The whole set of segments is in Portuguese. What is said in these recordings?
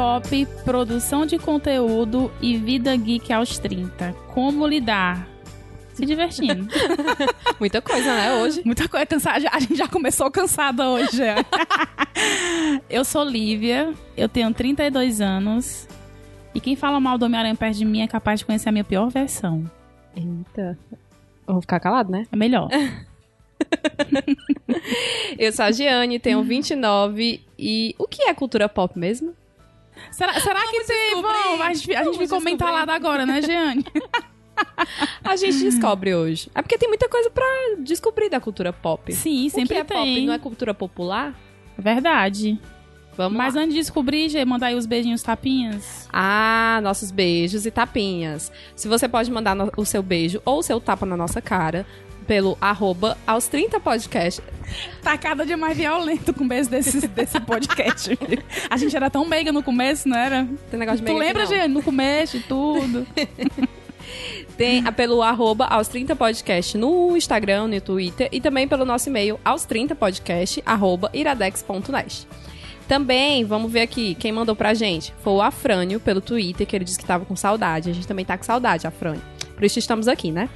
pop, produção de conteúdo e vida geek aos 30. Como lidar? Se divertindo. Muita coisa, né, hoje. Muita coisa. Cansada. A gente já começou cansada hoje. eu sou Lívia, eu tenho 32 anos. E quem fala mal do Homem-Aranha perto de mim é capaz de conhecer a minha pior versão. Eita. Eu vou ficar calado, né? É melhor. eu sou a Giane, tenho 29 e o que é cultura pop mesmo? Será, será que tem? Bom, a gente, a gente ficou mentalada agora, né, Giane? a gente descobre hoje. É porque tem muita coisa para descobrir da cultura pop. Sim, o sempre que é tem. pop não é cultura popular? Verdade. Vamos Mas lá. antes de descobrir, Gê, mandar aí os beijinhos tapinhas. Ah, nossos beijos e tapinhas. Se você pode mandar no- o seu beijo ou o seu tapa na nossa cara pelo arroba aos 30 podcast. Tá cada dia mais violento com o beijo desse, desse podcast. a gente era tão meiga no começo, não era? Tem negócio de Tu meiga aqui, lembra. Gê, no começo e tudo? Tem pelo arroba aos 30 podcast no Instagram, no Twitter e também pelo nosso e-mail aos 30 podcast arroba iradex.net. Também, vamos ver aqui, quem mandou pra gente foi o Afrânio pelo Twitter, que ele disse que tava com saudade. A gente também tá com saudade, Afrânio. Por isso estamos aqui, né?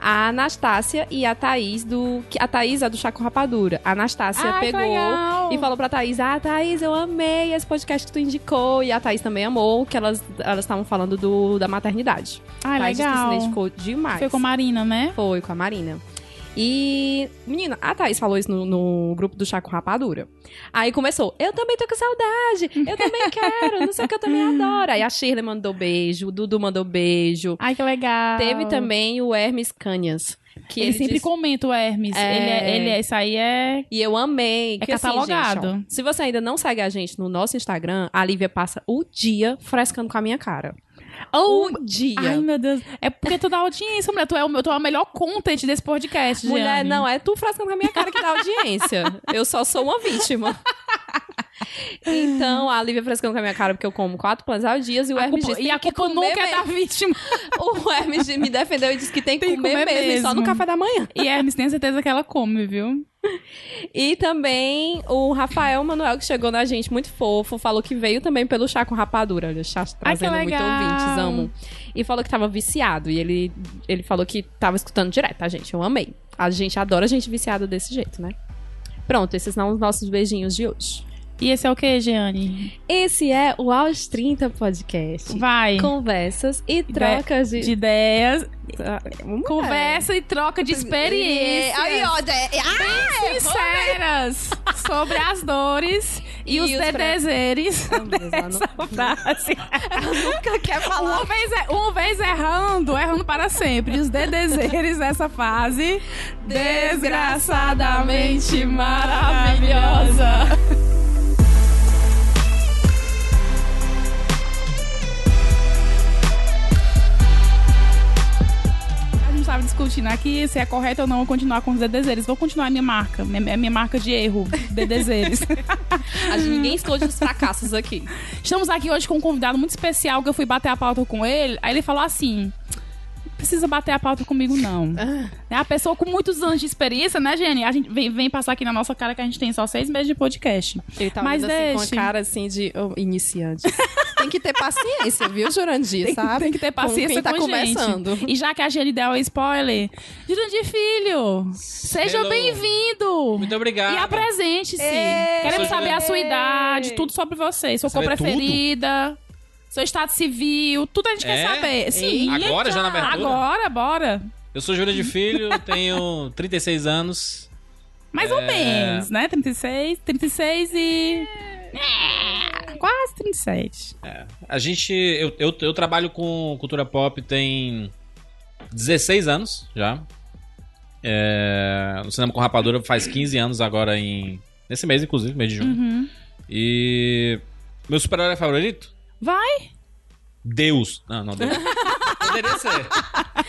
A Anastácia e a Thaís do. A Thaís é do Chaco Rapadura. A Anastácia Ai, pegou legal. e falou pra Thaís: Ah, Thaís, eu amei esse podcast que tu indicou. E a Thaís também amou, que elas elas estavam falando do, da maternidade. Ai, Thaís disse que se legal. identificou demais. Foi com a Marina, né? Foi, com a Marina. E, menina, a Thaís falou isso no, no grupo do Chá com Rapadura. Aí começou, eu também tô com saudade, eu também quero, não sei o que, eu também adoro. Aí a Shirley mandou beijo, o Dudu mandou beijo. Ai, que legal. Teve também o Hermes Canhas. Que Ele, ele, sempre disse- comenta o Hermes. É. Ele, é, ele é. Isso aí é. E eu amei. É que, assim, catalogado. gente, ó, se você ainda não segue a gente no nosso Instagram, a Lívia passa o dia frescando com a minha cara. O dia. Ai, meu Deus. É porque tu dá audiência, mulher. Tu é o, tu é o melhor content desse podcast, Mulher, não, é tu frescando com a minha cara que dá audiência. eu só sou uma vítima. Então, a Lívia frescando com a minha cara porque eu como quatro pães ao dia e o A Hermes culpa- disse e a "Tem que culpa nunca é da mesmo." vítima. O Hermes me defendeu e disse que tem que Tem que comer, comer mesmo, e só no mesmo. café da manhã. E Hermes tem certeza que ela come, viu? E também o Rafael Manuel, que chegou na gente muito fofo, falou que veio também pelo chá com rapadura. Olha, chá Ai, que trazendo muito legal. ouvintes, amo. E falou que tava viciado. E ele, ele falou que tava escutando direto, a gente. Eu amei. A gente adora gente viciada desse jeito, né? Pronto, esses são os nossos beijinhos de hoje. E esse é o que, Giane? Esse é o Aos 30 Podcast. Vai. Conversas e trocas de. De ideias. Ah. Conversa e troca de experiências. Aí, ó, de- ah, sinceras sobre as dores e, E os os dedezeres Meu Deus, ela frase. nunca quer falar. Uma vez, é- uma vez errando, errando para sempre. E os dedezeres dessa fase desgraçadamente maravilhosa. Estava discutindo aqui se é correto ou não eu continuar com os dedezeres. Vou continuar a minha marca, minha, minha marca de erro, dedezeres. A gente, ninguém esconde os fracassos aqui. Estamos aqui hoje com um convidado muito especial que eu fui bater a pauta com ele. Aí ele falou assim: "Não precisa bater a pauta comigo, não. É a pessoa com muitos anos de experiência, né, Jenny? A gente vem, vem passar aqui na nossa cara que a gente tem só seis meses de podcast. Ele tá Mas assim, com a cara assim de oh, iniciante. tem que ter paciência, viu, Jurandir? Tem, sabe? tem que ter paciência com com, quem tá gente. começando. E já que a Jenny deu o spoiler, Jurandir Filho, seja bem-vindo. Muito obrigado. E apresente-se. Queremos saber a sua idade, tudo sobre você. Sua cor preferida, seu estado civil, tudo a gente quer É? saber. Sim. Agora, já na abertura? Agora, bora. Eu sou Júlio de Filho, tenho 36 anos. Mais ou É. menos, né? 36, 36 e... É, quase 37. A gente. Eu, eu, eu trabalho com cultura pop tem 16 anos já. É, no cinema com rapadura faz 15 anos agora em. Nesse mês, inclusive, mês de junho. Uhum. E. Meu super-herói favorito? Vai. Deus. Não, não, Deus. Poderia ser.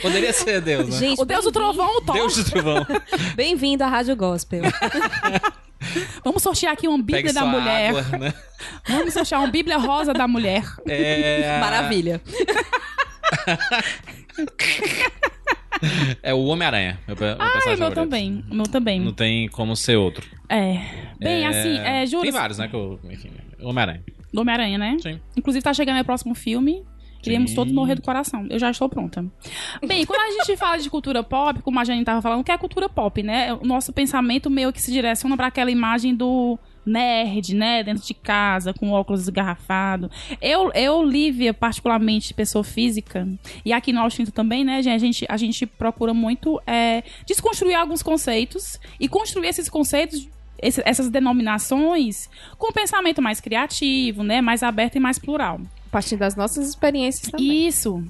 Poderia ser Deus, né? Gente, O Deus do Trovão, o Thor. Deus do trovão. bem-vindo à Rádio Gospel. Vamos sortear aqui uma Bíblia Pegue da mulher. água, né? Vamos sortear uma Bíblia rosa da mulher. É... Maravilha. É o Homem-Aranha. Meu, pe- meu Ai, meu também. Meu também. Não tem como ser outro. É. Bem, É, assim, é, juro. Tem vários, né? Que eu, enfim, Homem-Aranha. Do Homem-Aranha, né? Sim. Inclusive, tá chegando aí o próximo filme. Queríamos Sim. todos morrer do coração. Eu já estou pronta. Bem, quando a gente fala de cultura pop, como a Jane estava falando, que é cultura pop, né? O nosso pensamento meio que se direciona para aquela imagem do nerd, né? Dentro de casa, com óculos esgarrafado. Eu, eu Lívia, particularmente, pessoa física, e aqui no Austinto também, né, gente? A gente, a gente procura muito é, desconstruir alguns conceitos e construir esses conceitos esse- essas denominações com um pensamento mais criativo, né, mais aberto e mais plural. A partir das nossas experiências também. Isso.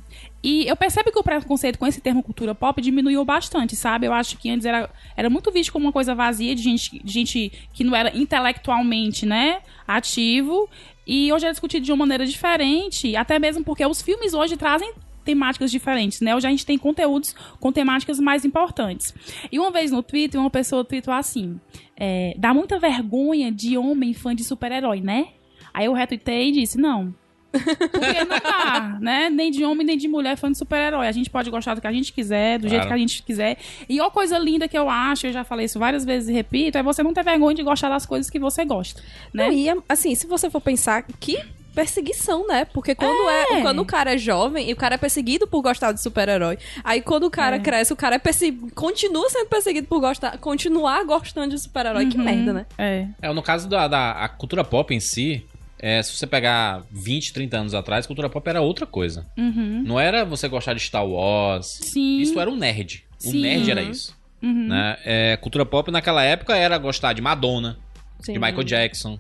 E eu percebo que o preconceito com esse termo cultura pop diminuiu bastante, sabe? Eu acho que antes era, era muito visto como uma coisa vazia de gente, de gente que não era intelectualmente, né, ativo. E hoje é discutido de uma maneira diferente, até mesmo porque os filmes hoje trazem temáticas diferentes, né? Hoje a gente tem conteúdos com temáticas mais importantes. E uma vez no Twitter, uma pessoa tweetou assim: é, dá muita vergonha de homem fã de super-herói, né? Aí eu retuitei e disse: não. Porque não dá, né? Nem de homem, nem de mulher fã de super-herói. A gente pode gostar do que a gente quiser, do jeito Claro. que a gente quiser. E uma coisa linda que eu acho, eu já falei isso várias vezes e repito, é você não ter vergonha de gostar das coisas que você gosta, né? Não, e assim, se você for pensar, que perseguição, né? Porque quando é. quando o cara é jovem e o cara é perseguido por gostar de super-herói. Aí quando o cara É. cresce, o cara é continua sendo perseguido por gostar, continuar gostando de super-herói. Que Uhum. merda, né? É. É, no caso da, da a cultura pop em si, é, se você pegar 20, 30 anos atrás, cultura pop era outra coisa. Uhum. Não era você gostar de Star Wars. Sim. Isso era um nerd. O Sim. nerd era isso. Uhum. Né? É, cultura pop naquela época era gostar de Madonna, Sim. de Michael Jackson,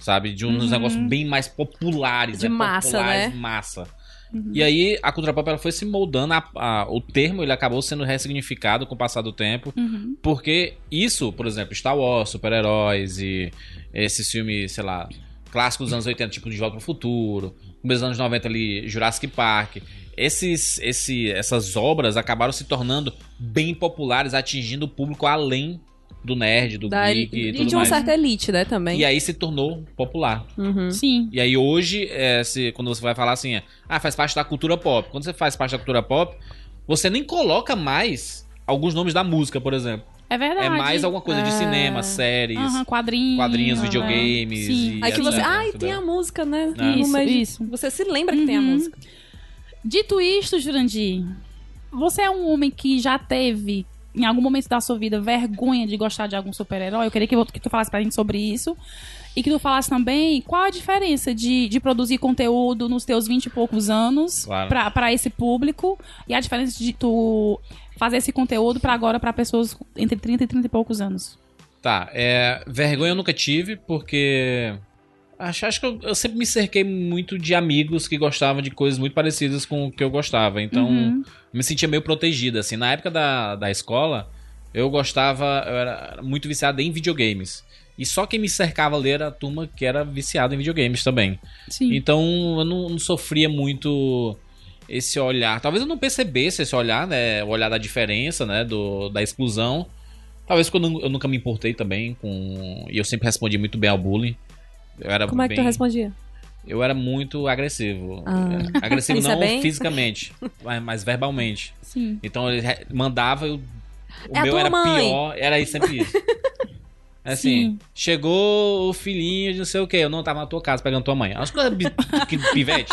sabe? De uns Uhum. negócios bem mais populares. De né? massa, populares, né? massa. Uhum. E aí a cultura pop ela foi se moldando, a- a- o termo ele acabou sendo ressignificado com o passar do tempo, Uhum. porque isso, por exemplo, Star Wars, super-heróis e esses filmes, sei lá, clássicos dos anos 80, tipo De Volta pro Futuro, começo dos anos 90 ali, Jurassic Park, esses, esse, essas obras acabaram se tornando bem populares, atingindo o público além do nerd, do Da- geek e e tudo de uma mais. certa elite, né, também. E aí se tornou popular. Uhum. Sim. E aí hoje, é, se, quando você vai falar assim, é, ah, faz parte da cultura pop. Quando você faz parte da cultura pop, você nem coloca mais alguns nomes da música, por exemplo. É verdade. É mais alguma coisa de Ah. cinema, séries, Aham, quadrinhos. quadrinhos, aham. videogames. Sim. E Aí que você. Ai, tem a música, né? É. Isso, de- isso. Você se lembra que tem a Uhum. música. Dito isto, Jurandir, você é um homem que já teve, em algum momento da sua vida, vergonha de gostar de algum super-herói? Eu queria que, que tu falasse pra gente sobre isso. E que tu falasse também qual a diferença de, de produzir conteúdo nos teus 20 e poucos anos Claro. pra, pra esse público e a diferença de tu fazer esse conteúdo pra agora pra pessoas entre 30 e 30 e poucos anos. Tá, é, vergonha eu nunca tive, porque. Acho, acho que eu, eu sempre me cerquei muito de amigos que gostavam de coisas muito parecidas com o que eu gostava. Então, Uhum. me sentia meio protegida, assim. Na época da, da escola, eu gostava, eu era muito viciado em videogames. E só quem me cercava ali era a turma que era viciada em videogames também. Sim. Então, eu não, não sofria muito esse olhar. Talvez eu não percebesse esse olhar, né? O olhar da diferença, né? Do, da exclusão. Talvez nu- eu nunca me importei também com... E eu sempre respondi muito bem ao bullying. Eu era Como é que tu bem- respondia? Eu era muito agressivo. Ah. É, Agressivo é não bem- fisicamente, mas, verbalmente. Sim. Então ele mandava, eu, o É meu era mãe. pior, era isso, sempre isso. Assim, Sim. chegou o filhinho de não sei o que, eu não tava na tua casa pegando tua mãe. As coisas que pivete.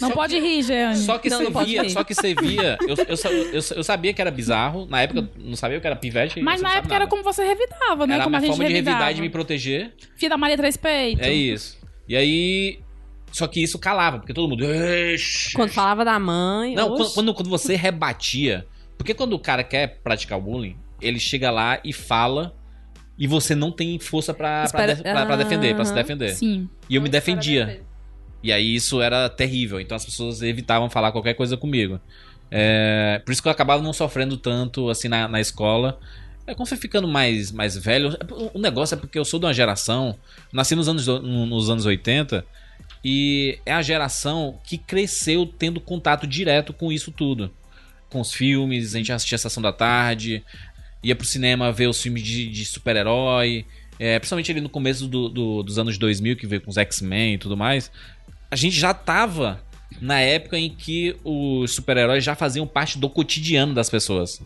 Não Só pode que- rir, Jeane. Só que Não, você não via, só que você via, eu, eu, eu, eu sabia que era bizarro, na época eu não sabia o que era pivete. Mas na época era nada. como você revidava, né? Era como uma a gente forma de revidava. revidar e de me proteger. Filha da Maria Três Peitos. É isso. E aí. Só que isso calava, porque todo mundo. "Eish". Quando falava da mãe. Não, quando, quando, quando você rebatia. Porque quando o cara quer praticar o bullying, ele chega lá e fala. E você não tem força pra, pra, Espera- pra defender, pra se defender. Sim. E eu me defendia. E aí isso era terrível. Então as pessoas evitavam falar qualquer coisa comigo. É, por isso que eu acabava não sofrendo tanto assim na, na escola. É, quando foi ficando mais, mais velho, o negócio é porque eu sou de uma geração, nasci nos anos, nos anos 80, e é a geração que cresceu tendo contato direto com isso tudo. Com os filmes, a gente assistia a Sessão da Tarde, ia pro cinema ver os filmes de, de super-herói, é, principalmente ali no começo do- do- dos anos 2000, que veio com os X-Men e tudo mais. A gente já tava na época em que os super-heróis já faziam parte do cotidiano das pessoas.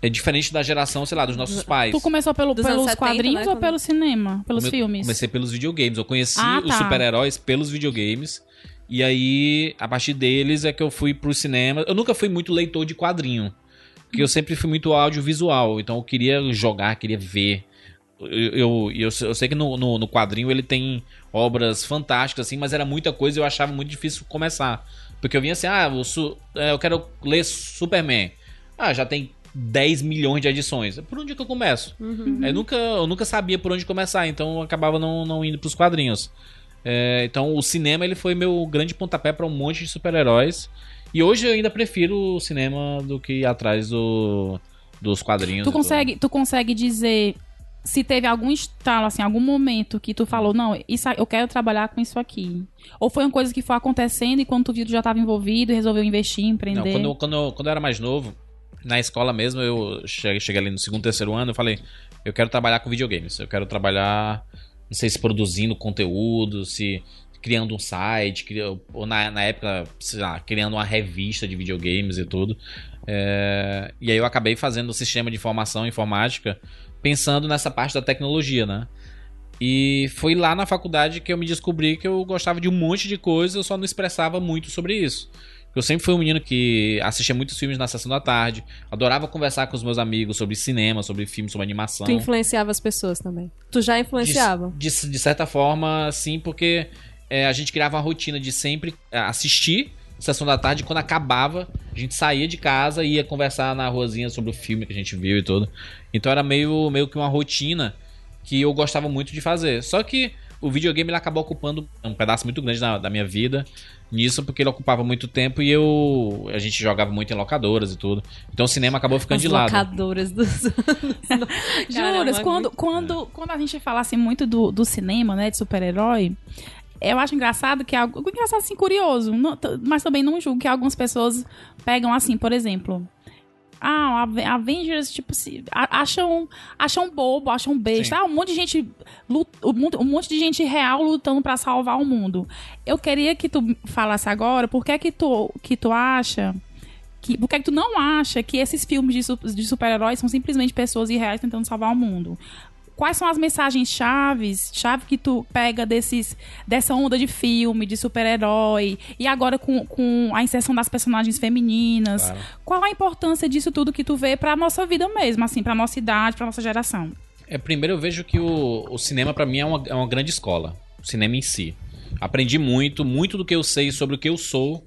É diferente da geração, sei lá, dos nossos pais. Tu começou pelo, Dos pelos 70, quadrinhos né, ou pelo cinema? Pelos Come- filmes? Comecei pelos videogames. Eu conheci Ah, os tá. super-heróis pelos videogames. E aí, a partir deles é que eu fui pro cinema. Eu nunca fui muito leitor de quadrinho. Porque eu sempre fui muito audiovisual. Então eu queria jogar, queria ver. Eu, eu, eu, eu sei que no, no, no quadrinho ele tem obras fantásticas, assim, mas era muita coisa e eu achava muito difícil começar. Porque eu vinha assim, ah, eu, é, quero ler Superman. Ah, já tem 10 milhões de edições. Por onde que eu começo? Eu, nunca, eu nunca sabia por onde começar, então eu acabava não, não indo pros quadrinhos. É, então o cinema ele foi meu grande pontapé para um monte de super-heróis. E hoje eu ainda prefiro o cinema do que ir atrás do, dos quadrinhos. Tu consegue, tu consegue dizer se teve algum estalo, assim, algum momento que tu falou, não, isso, eu quero trabalhar com isso aqui. Ou foi uma coisa que foi acontecendo e quando tu viu, tu já estava envolvido e resolveu investir, empreender. Não, quando, eu- quando, eu- quando eu era mais novo, na escola mesmo, eu cheguei, cheguei ali no segundo, terceiro ano, eu falei, eu quero trabalhar com videogames. Eu quero trabalhar, não sei se produzindo conteúdo, se criando um site, cria- ou na, na época, sei lá, criando uma revista de videogames e tudo. É, e aí eu acabei fazendo o sistema de informação informática pensando nessa parte da tecnologia, né? E foi lá na faculdade que eu me descobri que eu gostava de um monte de coisa, eu só não expressava muito sobre isso. Eu sempre fui um menino que assistia muitos filmes na sessão da tarde, adorava conversar com os meus amigos sobre cinema, sobre filmes, sobre animação. Tu influenciava as pessoas também. Tu já influenciava. De, de- de certa forma, sim, porque é, a gente criava uma rotina de sempre é, assistir Sessão da Tarde. Quando acabava, a gente saía de casa e ia conversar na ruazinha sobre o filme que a gente viu e tudo. Então era meio, meio que uma rotina que eu gostava muito de fazer. Só que o videogame ele acabou ocupando um pedaço muito grande da, da minha vida nisso, porque ele ocupava muito tempo e eu. A gente jogava muito em locadoras e tudo. Então o cinema acabou ficando As de lado. locadoras dos anos. Caramba, Juras, quando, muito- quando, quando a gente fala assim muito do, do cinema, né, de super-herói, eu acho engraçado que algo engraçado assim curioso, não- mas também não julgo que algumas pessoas pegam assim, por exemplo, ah, Avengers, tipo, acham, acham bobo, acham besta. Sim. Ah, um monte de gente. Um monte, de gente real lutando pra salvar o mundo. Eu queria que tu falasse agora por que é que tu, que tu acha. Que, por que é que tu não acha que esses filmes de, de super-heróis são simplesmente pessoas irreais tentando salvar o mundo? Quais são as mensagens chaves, chave que tu pega desses, dessa onda de filme, de super-herói, e agora com, com a inserção das personagens femininas? Claro. Qual a importância disso tudo que tu vê pra nossa vida mesmo, assim, pra nossa idade, pra nossa geração? É, primeiro eu vejo que o, o cinema pra mim é uma, é uma grande escola. O cinema em si. Aprendi muito, muito do que eu sei sobre o que eu sou.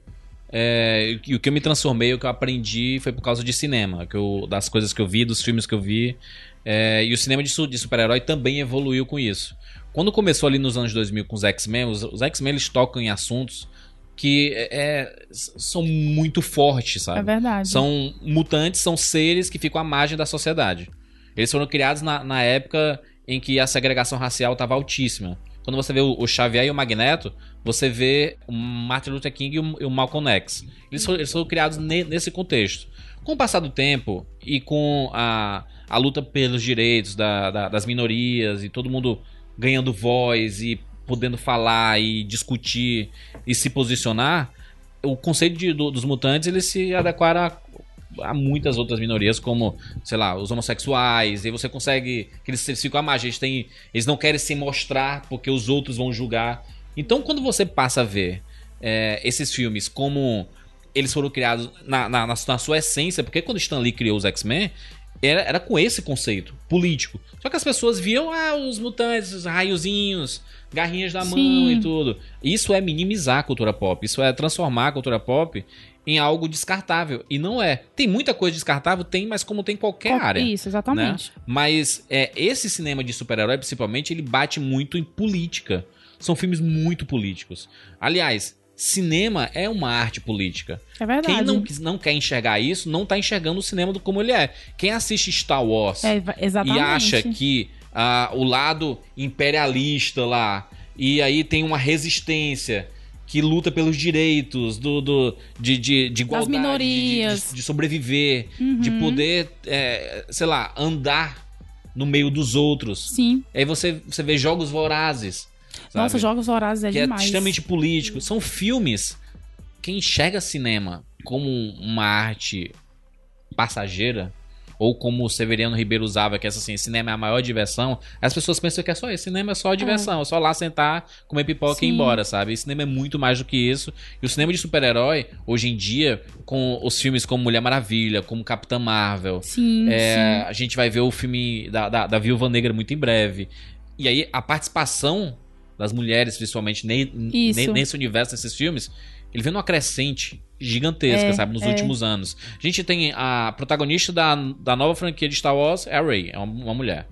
é, e o que eu me transformei, o que eu aprendi foi por causa de cinema. Eu, das coisas que eu vi, dos filmes que eu vi. É, e o cinema de, de super-herói também evoluiu com isso. Quando começou ali nos anos 2000 com os X-Men, os, os X-Men eles tocam em assuntos que é, é, são muito fortes, sabe? É verdade. São mutantes, são seres que ficam à margem da sociedade. Eles foram criados na, na época em que a segregação racial estava altíssima. Quando você vê o, o Xavier e o Magneto, você vê o Martin Luther King e o, e o Malcolm X. Eles foram, eles foram criados ne- nesse contexto. Com o passar do tempo e com a, a luta pelos direitos da- da- das minorias e todo mundo ganhando voz e podendo falar e discutir e se posicionar, o conceito de- do- dos mutantes eles se adequaram a, a muitas outras minorias, como, sei lá, os homossexuais, e você consegue. que eles, eles ficam à margem, eles, têm, eles não querem se mostrar porque os outros vão julgar. Então, quando você passa a ver é, esses filmes como eles foram criados na, na, na- na sua essência, porque quando Stan Lee criou os X-Men, era, era com esse conceito político. Só que as pessoas viam ah, os mutantes, os raiozinhos, garrinhas da mão Sim. e tudo. Isso é minimizar a cultura pop. Isso é transformar a cultura pop em algo descartável. E não é. Tem muita coisa descartável, tem, mas como tem em qualquer Qual- área. Isso, exatamente. Mas é, esse cinema de super-herói, principalmente, ele bate muito em política. São filmes muito políticos. Aliás, cinema é uma arte política. É verdade. Quem não, não quer enxergar isso, não tá enxergando o cinema do como ele é. Quem assiste Star Wars É, e acha que ah, o lado imperialista lá, e aí tem uma resistência que luta pelos direitos do, do, de, de, de igualdade, de- minorias. De, de sobreviver, de Uhum. poder, é, sei lá, andar no meio dos outros. Sim. Aí você, você vê jogos vorazes. Sabe? Nossa, Jogos Vorazes é que demais. é extremamente político. São filmes. Quem enxerga cinema como uma arte passageira, ou como o Severiano Ribeiro usava, que é assim, cinema é a maior diversão, as pessoas pensam que é só isso, cinema é só diversão, é só lá sentar, comer pipoca Sim. e ir embora, sabe? E cinema é muito mais do que isso. E o cinema de super-herói, hoje em dia, com os filmes como Mulher Maravilha, como Capitã Marvel, Sim, é, a gente vai ver o filme da, da, da Viúva Negra muito em breve. E aí, a participação das mulheres, principalmente ne- Isso. ne- nesse universo, nesses filmes, ele vem numa crescente gigantesca, É, sabe, nos é. últimos anos. A gente tem a protagonista da, da nova franquia de Star Wars, é a Rey, é uma, uma mulher.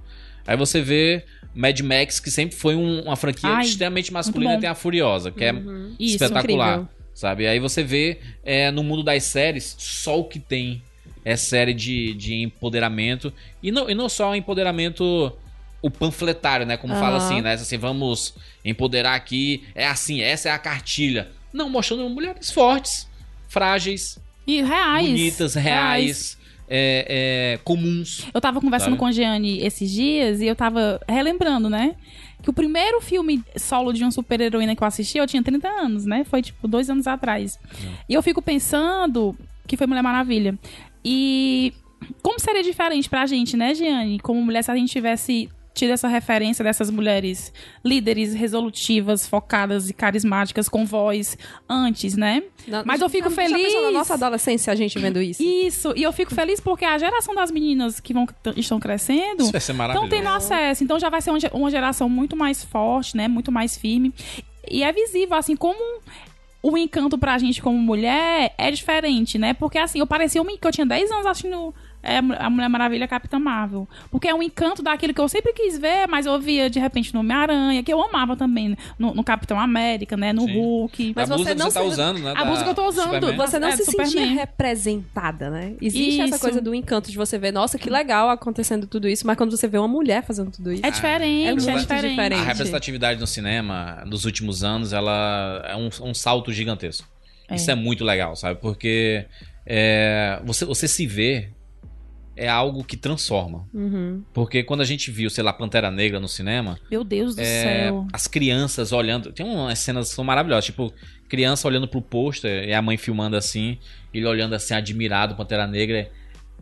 Aí você vê Mad Max, que sempre foi um- uma franquia Ai, extremamente masculina, tem a Furiosa, que é Isso, espetacular. incrível. Sabe? Aí você vê é, no mundo das séries, só o que tem é série de, de empoderamento. E não, e não só empoderamento o panfletário, né? Como fala Aham. assim, né? Assim, vamos empoderar aqui. É assim, essa é a cartilha. Não, mostrando mulheres fortes, frágeis, E reais. bonitas, reais, é, é, comuns. Eu tava conversando Sabe? com a Gianni esses dias e eu tava relembrando, né? Que o primeiro filme solo de uma super-heroína que eu assisti, eu tinha 30 anos, né? Foi, tipo, dois anos atrás. E eu fico pensando que foi Mulher Maravilha. E como seria diferente pra gente, né, Gianni? Como mulher, se a gente tivesse tido essa referência dessas mulheres líderes, resolutivas, focadas e carismáticas, com voz antes, né? Na- Mas eu fico pensou feliz. na nossa adolescência a gente vendo isso? Isso, e eu fico feliz porque a geração das meninas que vão, estão crescendo Isso vai ser maravilhoso. estão tendo acesso. Então já vai ser uma ge- uma geração muito mais forte, né? Muito mais firme. E é visível, assim, como o encanto pra gente como mulher é diferente, né? Porque, assim, eu parecia um que eu tinha 10 anos assistindo é, a Mulher Maravilha Capitã Marvel. Porque é um encanto daquilo que eu sempre quis ver, mas eu via de repente no Homem-Aranha, que eu amava também, no, no Capitão América, né? No Sim. Hulk. Mas a você não você tá se- usando, né? A blusa que eu tô usando, Superman. Você não É, se sentia representada, né? Existe essa Isso. coisa do encanto de você ver, nossa, que legal acontecendo tudo isso, mas quando você vê uma mulher fazendo tudo isso. É diferente, É é, diferente. diferente. A representatividade no cinema nos últimos anos, ela é um, um salto gigantesco. É. Isso é muito legal, sabe? Porque é, você, você se vê é algo que transforma. Uhum. Porque quando a gente viu, sei lá, Pantera Negra no cinema, Meu Deus do é, céu. as crianças olhando. Tem umas cenas que são maravilhosas. Tipo, criança olhando pro pôster e a mãe filmando assim, ele olhando assim, admirado, Pantera Negra.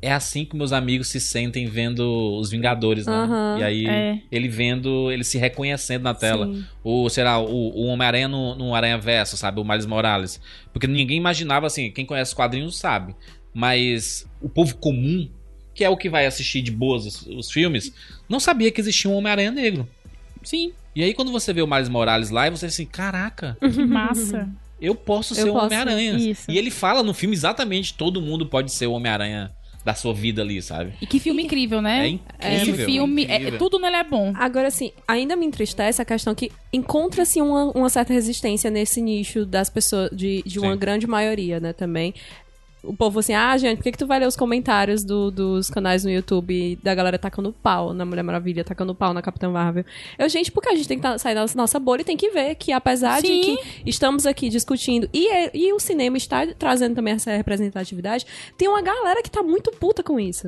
É assim que meus amigos se sentem vendo os Vingadores, né? Aham, e aí é. ele vendo, ele se reconhecendo na tela. Sim. Ou, sei lá, o, o Homem-Aranha no, no Aranha Verso, sabe? O Miles Morales. Porque ninguém imaginava assim, quem conhece os quadrinhos sabe. Mas o povo comum, que é o que vai assistir de boas os, os filmes, não sabia que existia um Homem-Aranha negro. Sim, E aí, quando você vê o Miles Morales lá, e você assim, caraca, que massa. eu posso Eu ser o. Homem-Aranha. E ele fala no filme exatamente, todo mundo pode ser o Homem-Aranha da sua vida ali, sabe? E que filme incrível, né? É incrível, Esse filme, é- incrível. tudo nele é bom. Agora, assim, ainda me entristece a questão que encontra-se uma, uma certa resistência nesse nicho das pessoas, de, de uma grande maioria, né, também. O povo assim, ah, gente, por que, que tu vai ler os comentários do- dos canais no YouTube da galera tacando pau na Mulher Maravilha, tacando pau na Capitã Marvel? Eu, gente, porque a gente tem que tá- sair da nossa bolha e tem que ver que apesar de Sim. que estamos aqui discutindo e, é- e o cinema está trazendo também essa representatividade, tem uma galera que tá muito puta com isso.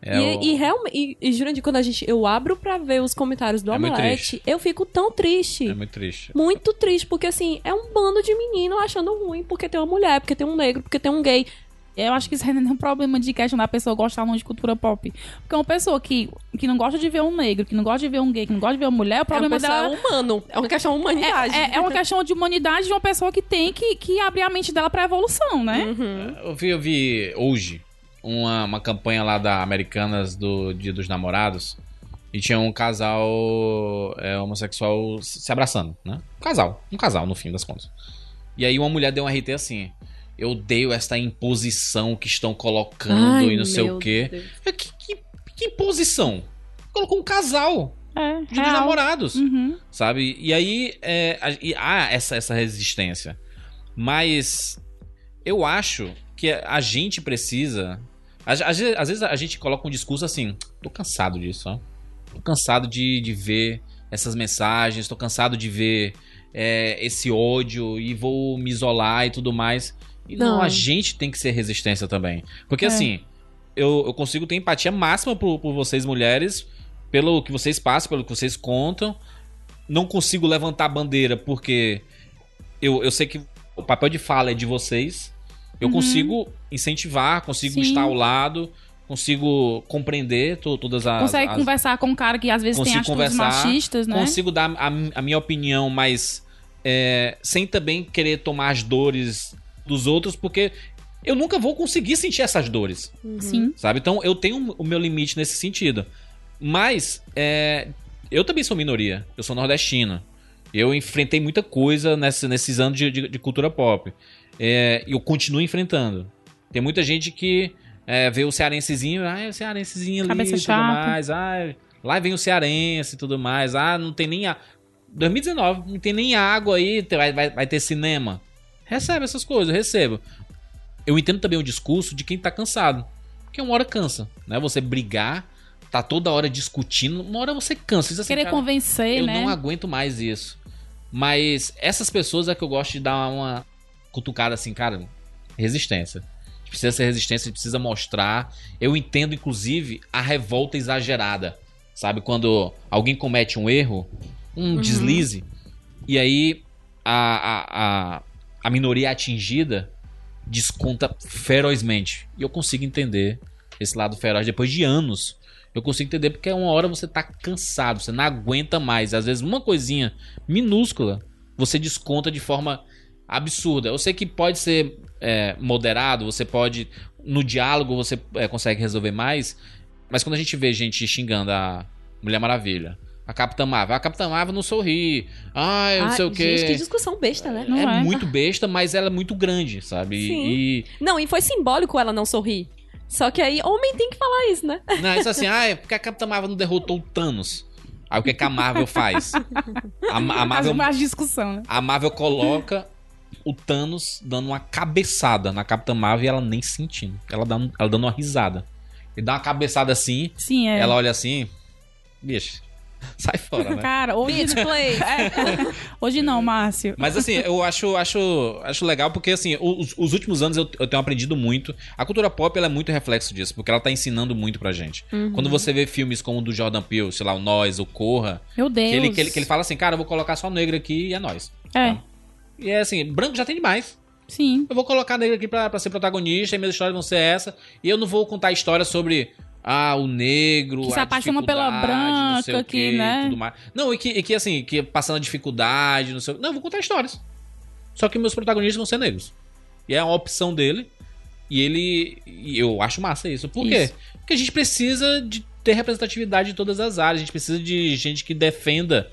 É e, o- e realmente, e, e Jurandir, quando a gente, eu abro pra ver os comentários do É Omelete, eu fico tão triste. É muito triste. Muito triste, porque assim, é um bando de menino achando ruim porque tem uma mulher, porque tem um negro, porque tem um gay. Eu acho que isso não é um problema de questionar a pessoa gostar ou não de cultura pop. Porque uma pessoa que, que não gosta de ver um negro, que não gosta de ver um gay, que não gosta de ver uma mulher, o problema é, uma pessoa- dela é humano. É uma questão de humanidade. é, é uma questão de humanidade de uma pessoa que tem que, que abrir a mente dela pra evolução, né? Uhum. Eu vi, eu vi hoje uma, uma campanha lá da Americanas do Dia dos Namorados e tinha um casal é, homossexual se abraçando, né? Um casal, um casal no fim das contas. E aí uma mulher deu um RT assim: Eu odeio esta imposição que estão colocando Ai, e não sei o quê. Deus. Eu, Que, que, que imposição? Colocou um casal, É, dos real. Namorados Uhum. sabe? E aí é, e há essa, essa resistência. Mas eu acho que a gente precisa. Às, às vezes- às vezes a gente coloca um discurso assim: tô cansado disso, ó. Tô cansado de, de ver essas mensagens, tô cansado de ver é, esse ódio e vou me isolar e tudo mais. E não, Não. a gente tem que ser resistência também. Porque É. assim, eu, eu consigo ter empatia máxima por, por vocês mulheres, pelo que vocês passam, pelo que vocês contam. Não consigo levantar a bandeira porque eu, eu sei que o papel de fala é de vocês. Eu Uhum. consigo incentivar, consigo Sim. estar ao lado, consigo compreender to- todas as. Consegue as- conversar com um cara que às vezes tem atitudes machistas, né? consigo dar a, a minha opinião, mas é, sem também querer tomar as dores dos outros, porque eu nunca vou conseguir sentir essas dores, Sim. sabe? Então eu tenho o meu limite nesse sentido. Mas é, eu também sou minoria, eu sou nordestino. Eu enfrentei muita coisa nessa- nesses anos de, de- de cultura pop. É, E eu continuo enfrentando. Tem muita gente que é, vê o cearensezinho, ah, é o cearensezinho ali Cabeça e tudo mais. Ah, lá vem o cearense e tudo mais. Ah, não tem nem. A... 2019, não tem nem água aí, vai, vai, vai ter cinema. Recebe essas coisas, eu recebo. Eu entendo também o discurso de quem tá cansado. Porque uma hora cansa, né? Você brigar, tá toda hora discutindo, uma hora você cansa. Diz assim, Querer cara, convencer, eu né? não aguento mais isso. Mas essas pessoas é que eu gosto de dar uma cutucada assim, cara, resistência. A gente precisa ser resistência, a gente precisa mostrar. Eu entendo, inclusive, a revolta exagerada. Sabe? Quando alguém comete um erro, um deslize, e aí a, a, a, a minoria atingida desconta ferozmente. E eu consigo entender esse lado feroz depois de anos. Eu consigo entender porque uma hora você tá cansado, você não aguenta mais. Às vezes uma coisinha minúscula você desconta de forma absurda. Eu sei que pode ser é, moderado, você pode. No diálogo você é, consegue resolver mais. Mas quando a gente vê gente xingando a Mulher Maravilha, a Capitã Marvel, a Capitã Marvel não sorri. Ah, eu não Ah, sei o quê. Gente, que discussão besta, né? Não é, é? muito besta, mas ela é muito grande, sabe? Sim. E, Não, e foi simbólico ela não sorrir. Só que aí, homem tem que falar isso, né? Não, isso assim, ah, é porque a Capitã Marvel não derrotou o Thanos. Aí o que, que a Marvel faz? A, a Marvel, mais discussão, né? a Marvel coloca o Thanos dando uma cabeçada na Capitã Marvel e ela nem sentindo. Ela, dando, ela dando uma risada. E dá uma cabeçada assim, Sim, é. ela olha assim, bicho, sai fora, né? Cara, hoje, play. É. hoje não, Márcio. Mas assim, eu acho, acho, acho legal porque assim, os, os últimos anos eu, eu tenho aprendido muito. A cultura pop ela é muito reflexo disso, porque ela tá ensinando muito pra gente. Quando você vê filmes como o do Jordan Peele, sei lá, o Nós, o Corra, Meu Deus. que ele, que, ele, que ele fala assim, cara, eu vou colocar só negro aqui e é nós. É, E é assim, branco já tem demais. sim. Eu vou colocar negro aqui pra, pra ser protagonista e minhas histórias vão ser essa. E eu não vou contar histórias sobre. Ah, o negro. Que se apaixona pela dificuldade, não sei branca quê, aqui, né? Tudo mais. Não, e que, e que assim, que passando a dificuldade, não sei o Não, eu vou contar histórias. Só que meus protagonistas vão ser negros. E é uma opção dele. E ele. E eu acho massa isso. Por quê? Isso. Porque a gente precisa de ter representatividade em todas as áreas. A gente precisa de gente que defenda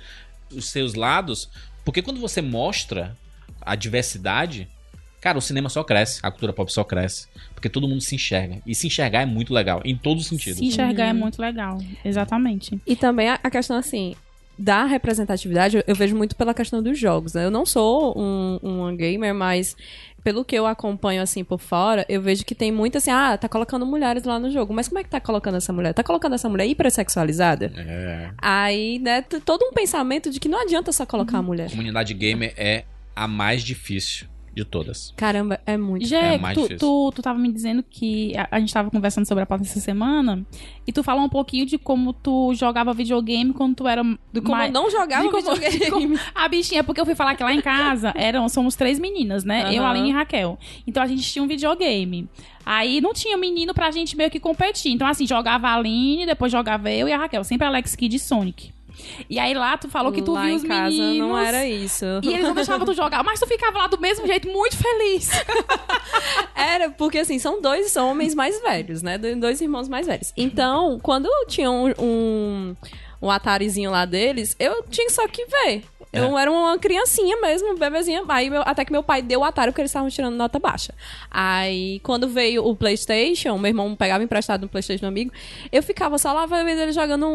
os seus lados. Porque quando você mostra a diversidade, cara, o cinema só cresce, a cultura pop só cresce. Porque todo mundo se enxerga. E se enxergar é muito legal, em todos os sentidos. Se enxergar é muito legal. Exatamente. E também a, a questão, assim, da representatividade, eu, vejo muito pela questão dos jogos, né? Eu não sou um, um gamer, mas pelo que eu acompanho, assim, por fora, eu vejo que tem muito, assim, ah, tá colocando mulheres lá no jogo. Mas como é que tá colocando essa mulher? Tá colocando essa mulher hipersexualizada? É. Aí, né, todo um pensamento de que não adianta só colocar a A mulher. comunidade gamer é a mais difícil de todas. Caramba, é muito. Jé, É mais tu, difícil. tu, tu tava me dizendo que a, a gente tava conversando sobre a pauta essa semana e tu falou um pouquinho de como tu jogava videogame quando tu era De como mais... não jogava de como- videogame. de como- A bichinha, porque eu fui falar que lá em casa eram, somos três meninas, né? Eu, Aham. Aline e Raquel. Então a gente tinha um videogame. Aí não tinha menino pra gente meio que competir. Então, assim, jogava a Aline, depois jogava eu e a Raquel. Sempre Alex Kidd e Sonic. E aí lá tu falou que tu lá viu em os casa meninos. não era isso. E eles não deixavam tu jogar, mas tu ficava lá do mesmo jeito, muito feliz. Era, porque assim, são dois homens mais velhos, né? Do- Dois irmãos mais velhos. Então, quando tinha um, um, um Atarizinho lá deles, eu tinha só que ver. Eu era uma criancinha mesmo, bebezinha. Aí, meu- até que meu pai deu o Atari porque eles estavam tirando nota baixa. Aí, quando veio o PlayStation, meu irmão pegava emprestado no PlayStation do amigo, eu ficava só lá vendo ele jogando,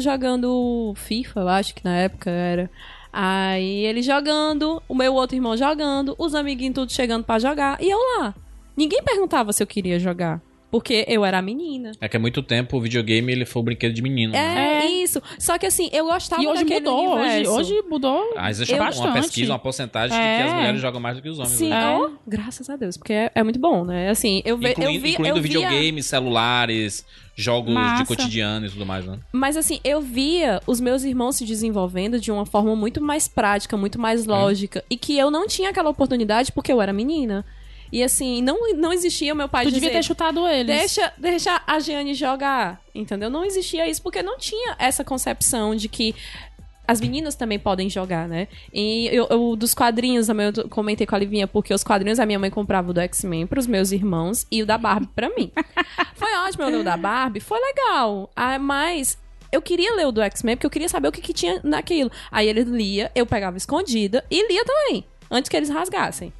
jogando FIFA, eu acho que na época era. Aí ele jogando, o meu outro irmão jogando, os amiguinhos tudo chegando pra jogar, e eu lá. Ninguém perguntava se eu queria jogar. Porque eu era menina. É que há muito tempo o videogame ele foi o brinquedo de menino. né? É, É. isso. Só que assim, eu gostava e hoje daquele mudou, hoje, universo. hoje mudou. Ah, existe Eu uma, bastante. pesquisa, uma porcentagem de que É. as mulheres jogam mais do que os homens. Sim, né? É. ó, graças a Deus, porque é, é muito bom, né? Assim, eu, ve, eu Incluindo, vi, incluindo eu via, videogames, celulares, jogos de Massa. cotidiano e tudo mais, né? Mas assim, eu via os meus irmãos se desenvolvendo de uma forma muito mais prática, muito mais lógica. E que eu não tinha aquela oportunidade porque eu era menina. E assim, não, não existia o meu pai Tu dizer... devia ter chutado eles. Deixa, deixa a Giane jogar, entendeu? Não existia isso porque não tinha essa concepção de que as meninas também podem jogar, né? E eu, eu- dos quadrinhos também eu comentei com a Livinha, porque os quadrinhos a minha mãe comprava o do X-Men pros meus irmãos e o da Barbie pra mim. Foi ótimo eu ler o da Barbie, foi legal. Ah, mas eu queria ler o do X-Men porque eu queria saber o que, que tinha naquilo. Aí ele lia, eu pegava escondida e lia também, antes que eles rasgassem.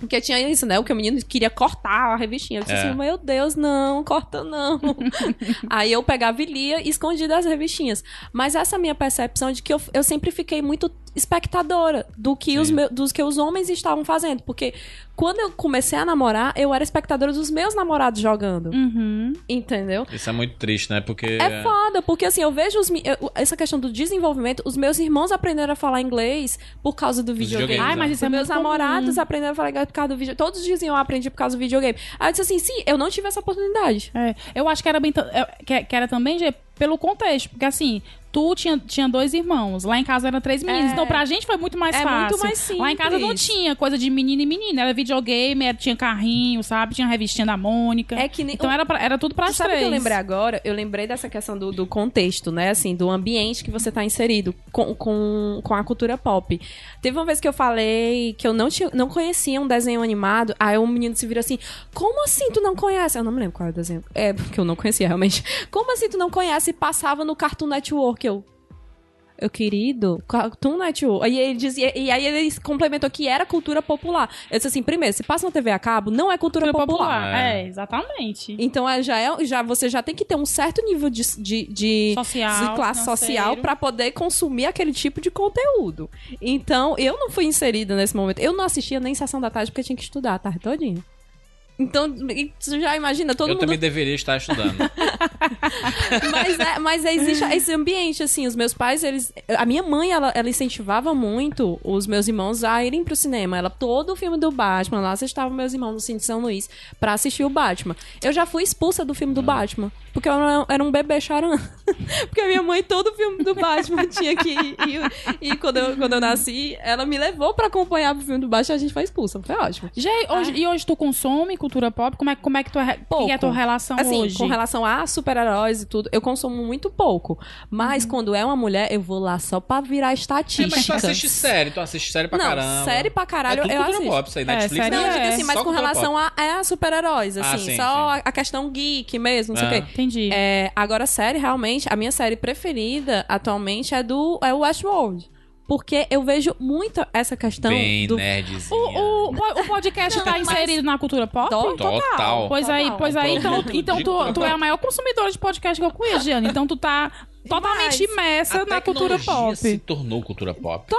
Porque tinha isso, né? O que o menino queria cortar a revistinha. Eu disse É. assim, meu Deus, não, corta não. Aí eu pegava e lia escondida as revistinhas. Mas essa minha percepção de que eu, eu sempre fiquei muito espectadora do que os Sim. meus, dos que os homens estavam fazendo. Porque quando eu comecei a namorar, eu era espectadora dos meus namorados jogando. Uhum. Entendeu? Isso é muito triste, né? Porque. É foda, porque assim, eu vejo os, eu- essa questão do desenvolvimento, os meus irmãos aprenderam a falar inglês por causa do videogame. Ai, mas né? isso é Os meus comum. namorados aprenderam a falar inglês por causa do videogame. Todos diziam eu aprendi por causa do videogame. Aí eu disse assim, sim, eu não tive essa oportunidade. É, eu acho que era bem. é, Que, que era também pelo contexto. Porque assim, tu tinha, tinha dois irmãos. Lá em casa eram três meninos. É. Então pra gente foi muito mais É fácil. muito mais Lá em casa não simples. tinha coisa de menino e menina. Era videogame, era, tinha carrinho, sabe? Tinha revistinha da Mônica. É que nem. Então era, pra- era tudo pra Tu sabe o três. que eu lembrei agora? Eu lembrei dessa questão do, do contexto, né? Assim, do ambiente que você tá inserido com, com, com a cultura pop. Teve uma vez que eu falei que eu não, tinha, não conhecia um desenho animado. Aí um menino se virou assim: Como assim tu não conhece? Eu não me lembro qual era o desenho. É, porque eu não conhecia realmente. Como assim tu não conhece? E passava no Cartoon Network. Eu. Eu querido, Cartoon Network. Aí ele dizia, e aí ele complementou que era cultura popular. Eu disse assim: primeiro, se passa na TV a cabo, não é cultura, Cultura popular. popular. É. É, exatamente. Então é, já é, já você já tem que ter um certo nível de, de, de, Social, de classe social pra poder consumir aquele tipo de conteúdo. Então eu não fui inserida nesse momento. Eu não assistia nem sessão da tarde porque eu tinha que estudar a tarde todinha. Então, tu já imagina, todo eu mundo também deveria estar estudando. mas, é, mas existe esse ambiente, assim, os meus pais, eles... A minha mãe, ela, ela incentivava muito os meus irmãos a irem pro cinema. Ela, todo o filme do Batman, lá estavam meus irmãos no Cine de São Luís pra assistir o Batman. Eu já fui expulsa do filme do Batman, porque eu era, era um bebê charan. porque a minha mãe, todo filme do Batman tinha que ir. E, e quando, eu, quando eu nasci, ela me levou pra acompanhar pro filme do Batman e a gente foi expulsa. Foi ótimo. Já, hoje, E hoje tu consome cultura pop? Como é, como é que tu é, que Pouco. é a tua relação Assim, hoje? com relação a super-heróis e tudo, eu consumo muito pouco. Mas quando é uma mulher, eu vou lá só pra virar É, estatística. mas tu assiste série, tu assiste série pra não, caramba. série pra caralho é tudo eu cultura assisto. pop, isso aí. É, Netflix série Não, é. assim, mas só com relação pop. a, é a super-heróis, Ah, assim, sim, só sim. A, a questão geek mesmo, não sei Ah. o quê. Entendi. É, agora, série, realmente, a minha série preferida atualmente é do é o Westworld. Porque eu vejo muito essa questão Bem do. nerdzinha. O, o, o podcast tá inserido na cultura pop? To- Total. Pois aí, Total. pois aí, então, então tu, cultura tu é pop. a maior consumidora de podcast que eu conheço, Giane. Então tu tá totalmente Demais. imersa A na cultura pop. se tornou cultura pop.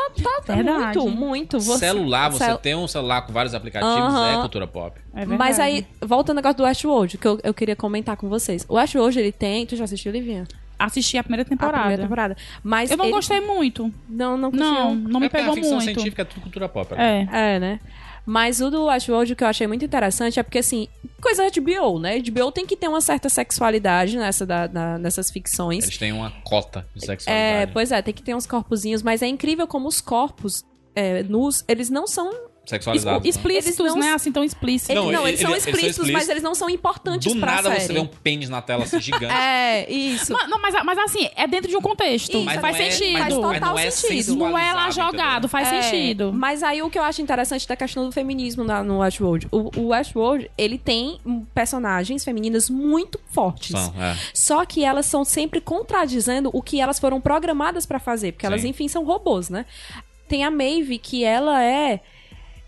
Verdade. Muito, muito. Você, celular, você cel- tem um celular com vários aplicativos, é cultura pop. É. Mas aí, volta ao negócio do Westworld, que eu, eu queria comentar com vocês. O Westworld, ele tem... Tu já assistiu, Livinha? Assisti a primeira A temporada. primeira temporada. Mas Eu não ele- gostei muito. Não, não Não, curtiu? não me é pegou a ficção muito. científica é tudo cultura pop. né? É. É, né? Mas o do Westworld, o que eu achei muito interessante é porque, assim, coisa de HBO, né? HBO tem que ter uma certa sexualidade nessa da, da- nessas ficções. Eles têm uma cota de É, sexualidade. pois é, tem que ter uns corpozinhos, mas é incrível como os corpos é, nus, eles não são Sexualizados. né? Explícitos, Eles não- né? Assim, tão explícitos. Eles, Não, não, ele- eles são ele- eles são explícitos, mas eles não são importantes Do pra nada série. você vê um pênis na tela assim, gigante. É, isso. Mas, não, mas, mas assim, é dentro de um contexto. Isso, faz não é- sentido. faz mas total não é sentido. Não é lá jogado, faz É, sentido. Mas aí o que eu acho interessante da questão do feminismo na- no Westworld. O, o Westworld, ele tem personagens femininas muito fortes. São, é. Só que elas são sempre contradizendo o que elas foram programadas pra fazer, porque elas, Sim. enfim, são robôs, né? Tem a Maeve, que ela é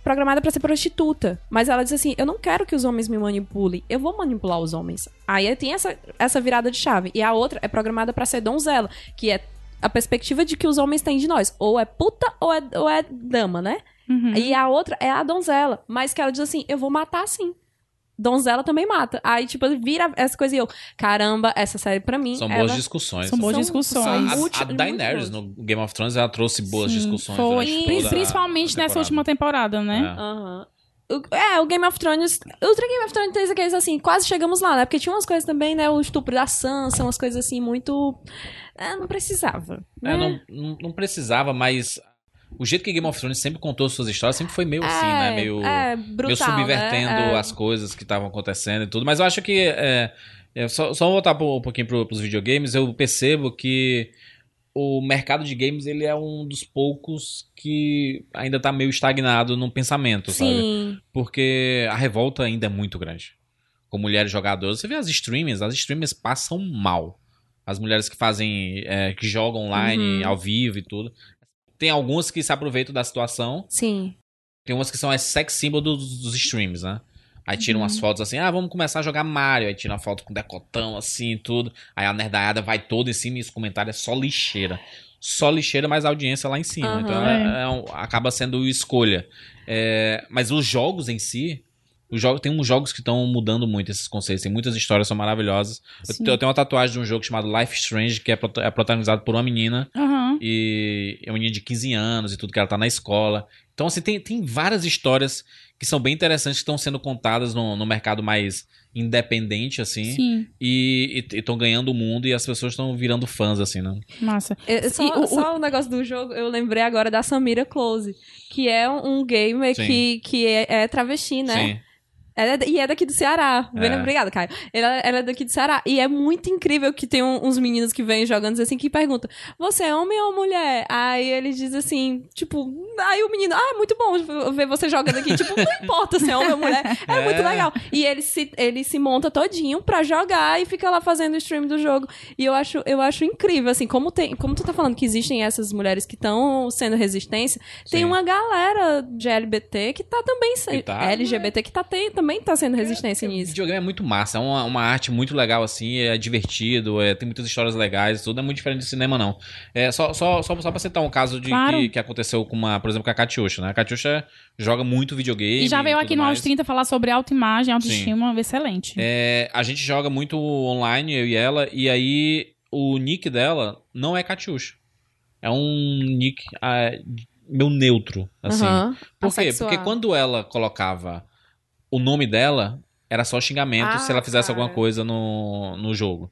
programada pra ser prostituta, mas ela diz assim: "Eu não quero que os homens me manipulem, eu vou manipular os homens". Aí tem essa, essa virada de chave. E a outra é programada pra ser donzela, que é a perspectiva de que os homens têm de nós, ou é puta ou é, ou é dama, né? Uhum. E a outra é a donzela, mas que ela diz assim: "Eu vou matar sim". Donzela também mata. Aí, tipo, vira essa coisa e eu, caramba, essa série pra mim. São ela... boas discussões. São boas São- discussões. A, a- Muito- a Daenerys no Game of Thrones ela trouxe boas Sim, discussões. Foi, principalmente nessa última temporada, né? É. Aham. O- É, o Game of Thrones. O Game of Thrones tem aqueles assim, quase chegamos lá, né? Porque tinha umas coisas também, né? O estupro da Sansa, umas coisas assim, muito. É, não precisava. É, né? não, não, não precisava, mas o jeito que Game of Thrones sempre contou suas histórias sempre foi meio assim, né? Meio, é, brutal, meio subvertendo né? É. as coisas que estavam acontecendo e tudo. Mas eu acho que. É, é, só, só voltar um pouquinho pro, pros videogames, eu percebo que o mercado de games ele é um dos poucos que ainda tá meio estagnado no pensamento, sabe? Sim. Porque a revolta ainda é muito grande. Com mulheres jogadoras. Você vê as streamers, as streamers passam mal. As mulheres que fazem. é, que jogam online, Uhum. ao vivo e tudo. Tem algumas que se aproveitam da situação. Sim. Tem umas que são as sex symbol dos, dos streams, né? Aí tiram umas fotos assim, ah, vamos começar a jogar Mario. Aí tira uma foto com decotão assim e tudo. Aí a nerdaiada vai toda em cima e os comentários é só lixeira. Só lixeira, mas a audiência lá em cima. Aham. Então é- é acaba sendo escolha. É, mas os jogos em si, os jogos, tem uns jogos que estão mudando muito esses conceitos. Tem muitas histórias, são maravilhosas. Eu, eu tenho uma tatuagem de um jogo chamado Life Strange, que é, é protagonizado por uma menina Aham. e é uma menina de 15 anos e tudo que ela tá na escola. Então, assim, tem, tem várias histórias que são bem interessantes que estão sendo contadas no, no mercado mais independente, assim, Sim, e estão ganhando o mundo e as pessoas estão virando fãs, assim, né? massa. É, Só, E o- só o negócio do jogo, eu lembrei agora da Samira Close, que é um um gamer Sim. que, que é, é travesti, né? Sim. Ela é, e é daqui do Ceará. É. Bem, Obrigada, Caio. Ela, ela é daqui do Ceará. E é muito incrível que tem um- uns meninos que vêm jogando assim que perguntam: Você é homem ou mulher? Aí ele diz assim, tipo, aí o menino, ah, é muito bom ver você jogando aqui. tipo, não importa se é homem ou mulher. É, É. muito legal. E ele se, ele se monta todinho pra jogar e fica lá fazendo o stream do jogo. E eu acho, eu acho incrível, assim, como tem. Como tu tá falando que existem essas mulheres que estão sendo resistência, tem Sim. uma galera de LGBT que tá também sendo. Que tá, LGBT que tá tem, também tá sendo resistência O nisso. videogame é muito massa, é uma, uma arte muito legal, assim, é divertido, é, tem muitas histórias legais, tudo é muito diferente de cinema, não. É, só, só, só, só pra citar um caso de Claro. que, que aconteceu com uma, por exemplo, com a Katiusha, né? A Katiusha joga muito videogame. E já veio tudo aqui no mais. Aos 30 falar sobre autoimagem, autoestima, excelente. É, a gente joga muito online, eu e ela, e aí o nick dela não é Katiusha. É um nick ah, meu neutro, assim. Aham. Por quê? Porque quando ela colocava o nome dela, era só xingamento Ah, se ela fizesse cara. alguma coisa no, no jogo.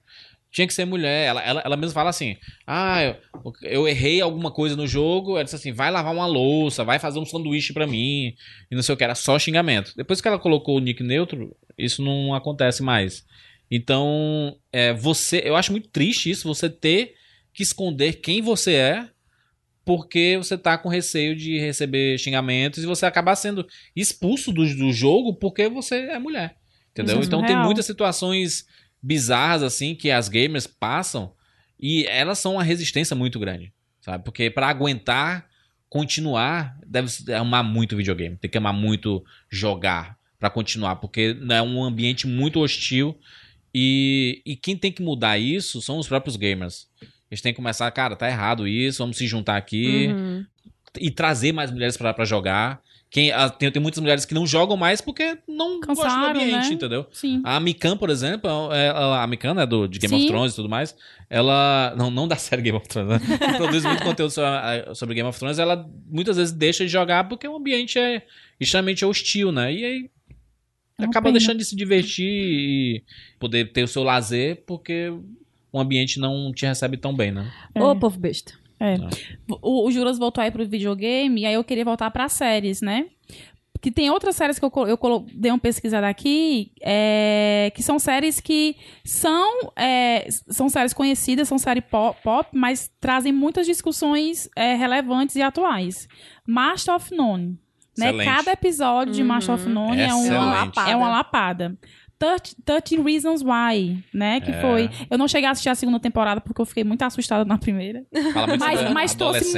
Tinha que ser mulher. Ela, ela, ela mesma fala assim: Ah, eu, eu errei alguma coisa no jogo. Ela disse assim: vai lavar uma louça, vai fazer um sanduíche pra mim. E não sei o que, era só xingamento. Depois que ela colocou o nick neutro, isso não acontece mais. Então, é, você. Eu acho muito triste isso, você ter que esconder quem você é porque você tá com receio de receber xingamentos e você acabar sendo expulso do, do jogo porque você é mulher. Entendeu? Isso é então tem surreal. muitas situações bizarras assim que as gamers passam e elas são uma resistência muito grande, sabe? Porque pra aguentar continuar, deve se- amar muito videogame, tem que amar muito jogar pra continuar, porque é um ambiente muito hostil e, e quem tem que mudar isso são os próprios gamers. Eles têm que começar, cara, tá errado isso, vamos se juntar aqui Uhum. e trazer mais mulheres pra pra jogar. Quem, ah, tem, tem muitas mulheres que não jogam mais porque não gostam do Cansaram, ambiente, né? entendeu? Sim. A Mikan, por exemplo, é- ela- a Mikan, né, do, de Game of Sim. Thrones e tudo mais, ela. Não, não da série Game of Thrones, né? Produz muito conteúdo sobre, a- sobre Game of Thrones, ela muitas vezes deixa de jogar porque o ambiente é extremamente hostil, né? E aí É acaba pena. deixando de se divertir e poder ter o seu lazer porque o ambiente não te recebe tão bem, né? Ô, povo besta. O, o Juras voltou aí pro videogame, e aí eu queria voltar pra séries, né? Que tem outras séries que eu, colo- eu colo- dei uma pesquisada aqui, é, que são séries que são, é, são séries conhecidas, são séries pop, pop, mas trazem muitas discussões é, relevantes e atuais. Master of None. Né? Cada episódio de Master of None é uma, é uma lapada. 13 Reasons Why, né? Que É. foi. Eu não cheguei a assistir a segunda temporada porque eu fiquei muito assustada na primeira. Fala muito Mas, mas trouxe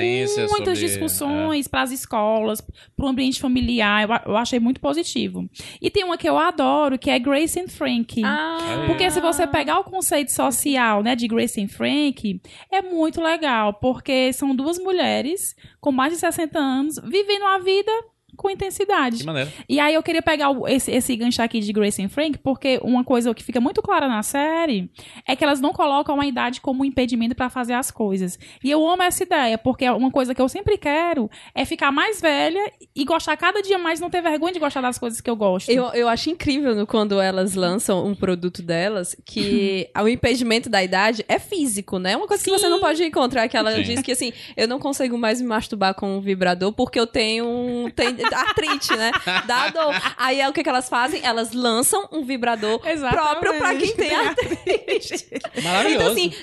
muitas sobre- discussões para as escolas, para o ambiente familiar. Eu, eu achei muito positivo. E tem uma que eu adoro, que é Grace and Frank. Ah, Porque se você pegar o conceito social, né, de Grace and Frank, é muito legal, porque são duas mulheres com mais de 60 anos vivendo a vida com intensidade. Que maneiro. E aí eu queria pegar o- esse, esse gancho aqui de Grace and Frank, porque uma coisa que fica muito clara na série é que elas não colocam a idade como um impedimento pra fazer as coisas. E eu amo essa ideia, porque uma coisa que eu sempre quero é ficar mais velha e gostar cada dia mais, não ter vergonha de gostar das coisas que eu gosto. Eu, eu acho incrível quando elas lançam um produto delas que o impedimento da idade é físico, né? Uma coisa que você não pode encontrar, que ela Sim. diz que assim, eu não consigo mais me masturbar com um vibrador porque eu tenho um, tem artrite, né? Dá dor. Aí é o que, que elas fazem? Elas lançam um vibrador Exatamente. próprio pra quem tem artrite. Maravilhoso. Então assim,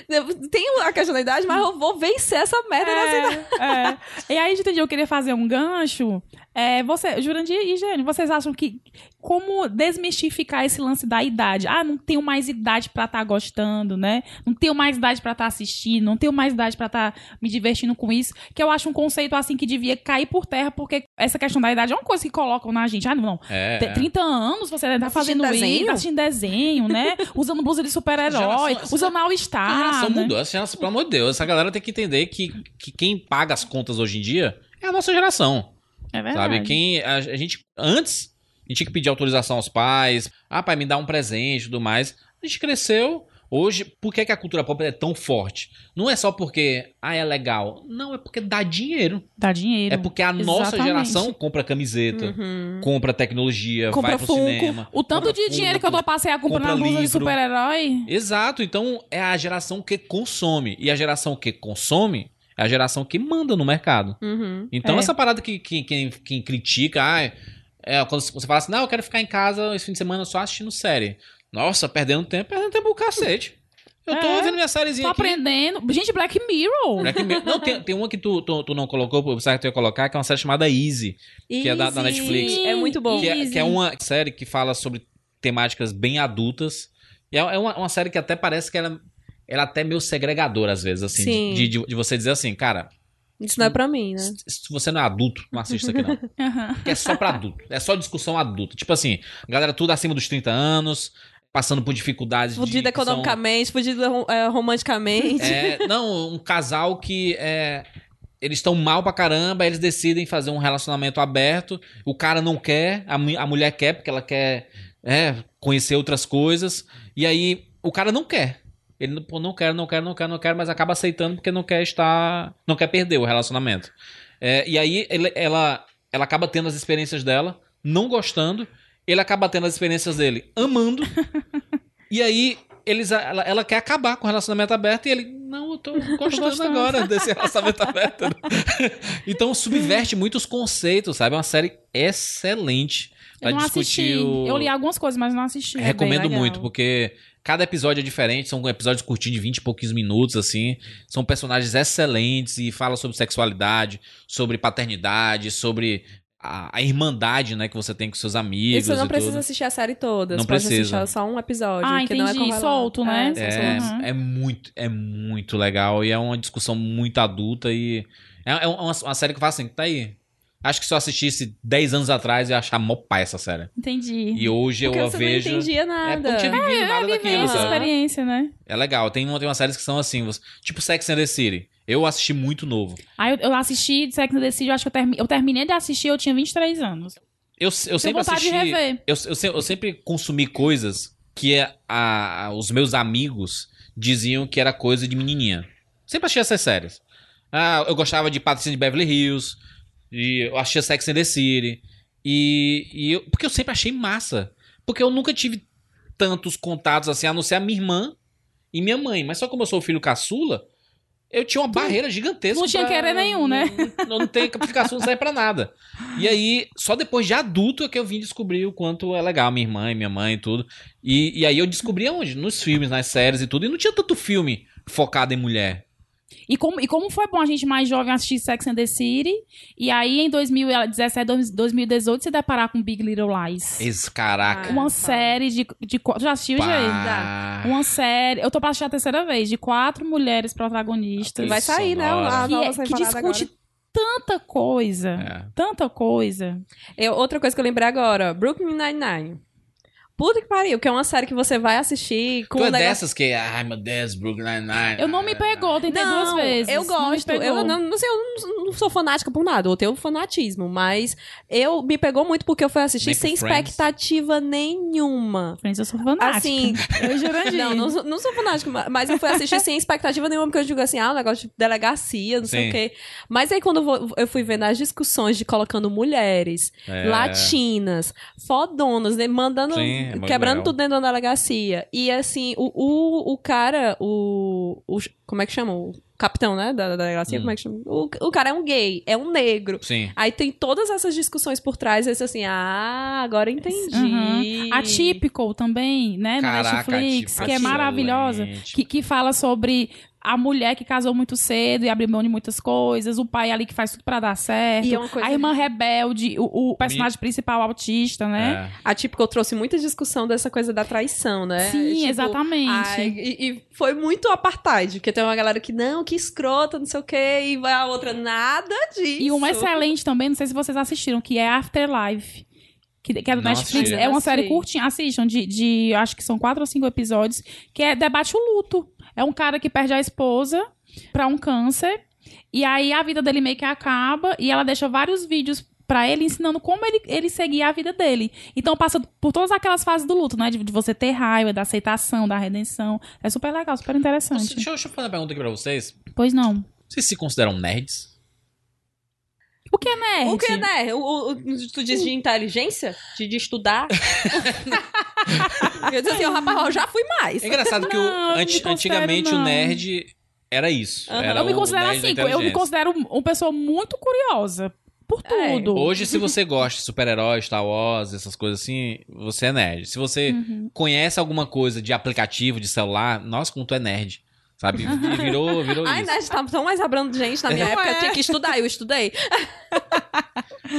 tenho a questão da idade, mas eu vou vencer essa merda nessa idade. É, é. E aí, entendi, eu queria fazer um gancho. É, você, Jurandir e Gênio, vocês acham que como desmistificar esse lance da idade? Ah, não tenho mais idade pra estar gostando, né? Não tenho mais idade pra estar assistindo, não tenho mais idade pra estar me divertindo com isso. Que eu acho um conceito assim que devia cair por terra, porque essa questão da idade é uma coisa que colocam na gente. Ah, não, não. É, Tem é. 30 anos, você tá Assistindo fazendo desenho? isso, tá assistindo desenho, né? Usando blusa de super-herói, usando A All-Star. geração né? mudou. Essa geração, pelo amor de Deus, essa galera tem que entender que, que quem paga as contas hoje em dia é a nossa geração. É verdade. Sabe? Quem. A, a gente. Antes, a gente tinha que pedir autorização aos pais. Ah, pai, me dá um presente e tudo mais. A gente cresceu. Hoje, por que, que a cultura pop é tão forte? Não é só porque, ah, é legal. Não, é porque dá dinheiro. Dá dinheiro. É porque a nossa Exatamente. geração compra camiseta, compra tecnologia, Compra vai pro Funko. cinema. O tanto de dinheiro que eu Funko. dou passear comprando compra a blusa de livro. super-herói. Exato, então é a geração que consome. E a geração que consome é a geração que manda no mercado. Uhum. Então, É. essa parada que, que, quem, quem critica, ah, é, quando você fala assim, não, eu quero ficar em casa esse fim de semana só assistindo série. Nossa, perdendo tempo, perdendo tempo o cacete. Eu tô É. vendo minha sériezinha Tô aqui. aprendendo. Gente, Black Mirror. Black Mirror. Não, tem, tem uma que tu, tu, tu não colocou, eu pensava que tu ia colocar, que é uma série chamada Easy. Que é da- da Easy. Netflix. É muito bom. Que é, Easy. que é uma série que fala sobre temáticas bem adultas. E é é uma, uma série que até parece que ela, ela é até meio segregadora, às vezes, assim. Sim. De, de, de você dizer assim, cara, Isso não é pra mim, né? se se você não é adulto, não assiste isso aqui não. Porque é só pra adulto. É só discussão adulta. Tipo assim, a galera tudo acima dos 30 anos, passando por dificuldades. de- Fudido que são- economicamente, fudido é, romanticamente. É, não, um casal que é, eles estão mal pra caramba, eles decidem fazer um relacionamento aberto. O cara não quer, a, a mulher quer, porque ela quer é, conhecer outras coisas. E aí o cara não quer. Ele pô, não quer, não quer, não quer, não quer, mas acaba aceitando porque não quer estar. não quer perder o relacionamento. É, e aí ele- ela, ela acaba tendo as experiências dela, não gostando. Ele acaba tendo as experiências dele, amando. e aí eles, ela, ela quer acabar com o relacionamento aberto e ele, não, eu tô gostando, gostando. agora desse relacionamento aberto. então subverte muitos conceitos, sabe? É uma série excelente Eu não discutir assisti. o... Eu li algumas coisas, mas não assisti. É Recomendo muito, porque cada episódio é diferente, são episódios curtinhos de 20 e pouquinhos minutos, assim. São personagens excelentes e fala sobre sexualidade, sobre paternidade, sobre a, a irmandade, né, que você tem com seus amigos E você não e precisa tudo. assistir a série toda. Não você pode precisa. assistir só um episódio. Ah, que não é entendi, correlado. solto, né? É, É. Uhum. é muito, é muito legal e é uma discussão muito adulta e é, é uma, uma série que eu falo assim, tá aí. Acho que se eu assistisse 10 anos atrás eu ia achar mó pai essa série. Entendi. E hoje Porque eu a vejo. não entendia É, nada. porque eu não tinha vivido nada Viver daquilo, essa sabe? experiência, né? É legal. Tem, uma, tem umas séries que são assim, você- tipo Sex and the City. Eu assisti muito novo. Aí eu, eu assisti Sex and the City, eu acho que eu, termi- eu terminei de assistir, eu tinha 23 anos. Eu, eu Tenho sempre vontade assisti. de rever. Eu, eu, eu sempre consumi coisas que é a, a- os meus amigos diziam que era coisa de menininha. Sempre achei essas séries. Ah, eu gostava de Patrocínio de Beverly Hills. E eu achei Sex and the City. E, e eu, porque eu sempre achei massa. Porque eu nunca tive tantos contatos assim, a não ser a minha irmã e minha mãe. Mas só como eu sou filho caçula, eu tinha uma barreira gigantesca. não tinha pra- querer nenhum, né? Não, não tem capificação, não serve pra nada. E aí, só depois de adulto é que eu vim descobrir o quanto é legal minha irmã e minha mãe e tudo. E, e aí eu descobri aonde? Nos filmes, nas séries e tudo. E não tinha tanto filme focado em mulher. E como, e como foi bom a gente mais jovem assistir Sex and the City, e aí em 2017, dois- 2018, se deparar com Big Little Lies. Esse caraca. Ah, Uma fala. série de, de. já assistiu, Pá. gente? Uma série. Eu tô pra assistir a terceira vez, de quatro mulheres protagonistas. Vai sair, né? Sonora. Que, nova é- que temporada discute agora. tanta coisa. É. Tanta coisa. Eu- outra coisa que eu lembrei agora, Brooklyn Nine-Nine. Puta que pariu, que é uma série que você vai assistir com Tu um é negócio- dessas que, ai meu Deus, Brooklyn Nine-Nine. Eu não me pegou, tentei Não, duas vezes. eu não gosto. pegou. Eu não, não sei, eu não, não sou fanática por nada, eu tenho fanatismo, mas eu me pegou muito porque eu fui assistir Nem sem Friends? expectativa nenhuma. Friends, eu sou fanática. Assim, eu Jurandir. não, não, sou- não sou fanática, ma- mas eu fui assistir sem expectativa nenhuma, porque eu digo assim, ah, um negócio de delegacia, não sei Sim. o quê. Mas aí quando eu, fui vendo as discussões de colocando mulheres, É. latinas, fodonas, né, mandando, Sim, é quebrando legal. tudo dentro da delegacia. E assim, o, o, o cara, o, o. Como é que chama? O capitão, né? Da, da delegacia, Hum. como é que chama? O, o cara é um gay, é um negro. Sim. Aí tem todas essas discussões por trás, e você assim, ah, agora entendi. Uhum. A Typical também, né, na Caraca, Netflix, que é maravilhosa, que, que fala sobre a mulher que casou muito cedo e abriu mão de muitas coisas, o pai ali que faz tudo pra dar certo, E é uma coisa- a irmã rebelde, o, o personagem principal autista, né? É. A Típico trouxe muita discussão dessa coisa da traição, né? Sim, Tipo, exatamente. ai, e, e foi muito apartheid, porque tem uma galera que, não, que escrota, não sei o quê, e vai a outra, nada disso. E uma excelente também, não sei se vocês assistiram, que é Afterlife. Que, que é do Não Netflix. É uma série curtinha. Assistam, de, de. Acho que são quatro ou cinco episódios. Que é debate o luto. É um cara que perde a esposa pra um câncer. E aí a vida dele meio que acaba. E ela deixa vários vídeos pra ele ensinando como ele, ele seguia a vida dele. Então passa por todas aquelas fases do luto, né? De, de você ter raiva, da aceitação, da redenção. É super legal, super interessante. Deixa, deixa eu fazer uma pergunta aqui pra vocês. Pois não. Vocês se consideram nerds? O que é nerd? O que, né? O, o, o- tu diz de inteligência? De, de estudar? eu disse assim, ó, rapaz, eu já fui mais. É engraçado que o- Não, me anti- antigamente o não. nerd era isso. Aham. Era eu me o considero nerd assim, eu me considero uma pessoa muito curiosa por É. tudo. Hoje, se você gosta de super-heróis, Star Wars, essas coisas assim, você é nerd. Se você Uhum. conhece alguma coisa de aplicativo, de celular, nossa, como tu é nerd. Sabe? E virou, virou Ai, isso. né? Tá tão mais abrando gente. Na minha Não época é. eu tinha que estudar, eu estudei.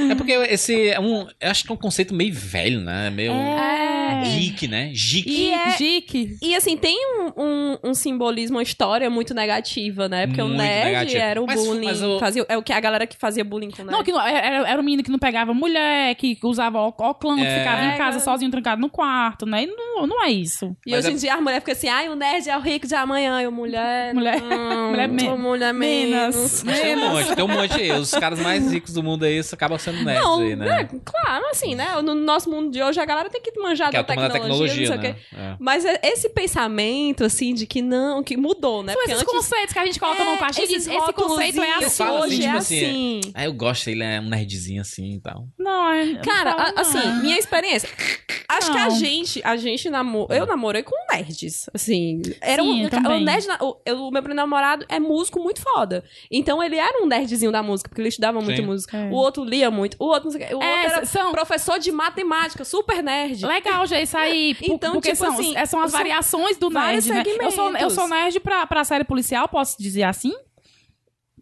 É porque esse é um. Eu acho que é um conceito meio velho, né? Meio É. geek, né? Geek. E é- Dick. E assim, tem um, um, um simbolismo, uma história muito negativa, né? Porque o Muito nerd negativa. era o Mas- bullying. mas o- Fazia, é o que a galera que fazia bullying com o nerd. Não, que não, era, era um menino que não pegava mulher, que usava óculos, que É. ficava em É, casa cara. sozinho, trancado no quarto, né? E não, não é isso. E Mas hoje é- em dia as mulheres ficam assim, ai, o nerd é o rico de amanhã, e o mulher. Mulher- não, mulher me- sou mulher menos. Menos. Um monte, tem um monte aí. Os caras mais ricos do mundo aí acabam sendo nerds Não, aí, né? é, claro, assim, né? No nosso mundo de hoje, a galera tem que manjar Que é da tecnologia, tecnologia, não sei o né? quê. É. Mas é- esse pensamento, assim, de que não, que mudou, né? São esses antes- conceitos que a gente coloca no pastinho. esses Esse, esse conceito é assim. falo assim, hoje tipo é assim, assim. Ah, eu gosto, ele é um nerdzinho assim e tal. Não, é. não Cara, fala, a- não. assim, minha experiência. Acho que a Não. gente, a gente namorou. Eu namorei com nerds. Assim. Era Sim, um. O, nerd, na- o, eu- o meu primeiro namorado é músico muito foda. Então ele era um nerdzinho da música, porque ele estudava muito Sim. música. É. O outro lia muito. O outro, não sei o É, outro era são- professor de matemática, super nerd. Legal, já isso aí. Por- Então, porque tipo são, assim, é, são as variações do nerd, né? Eu sou, eu sou nerd pra, pra série policial, posso dizer assim?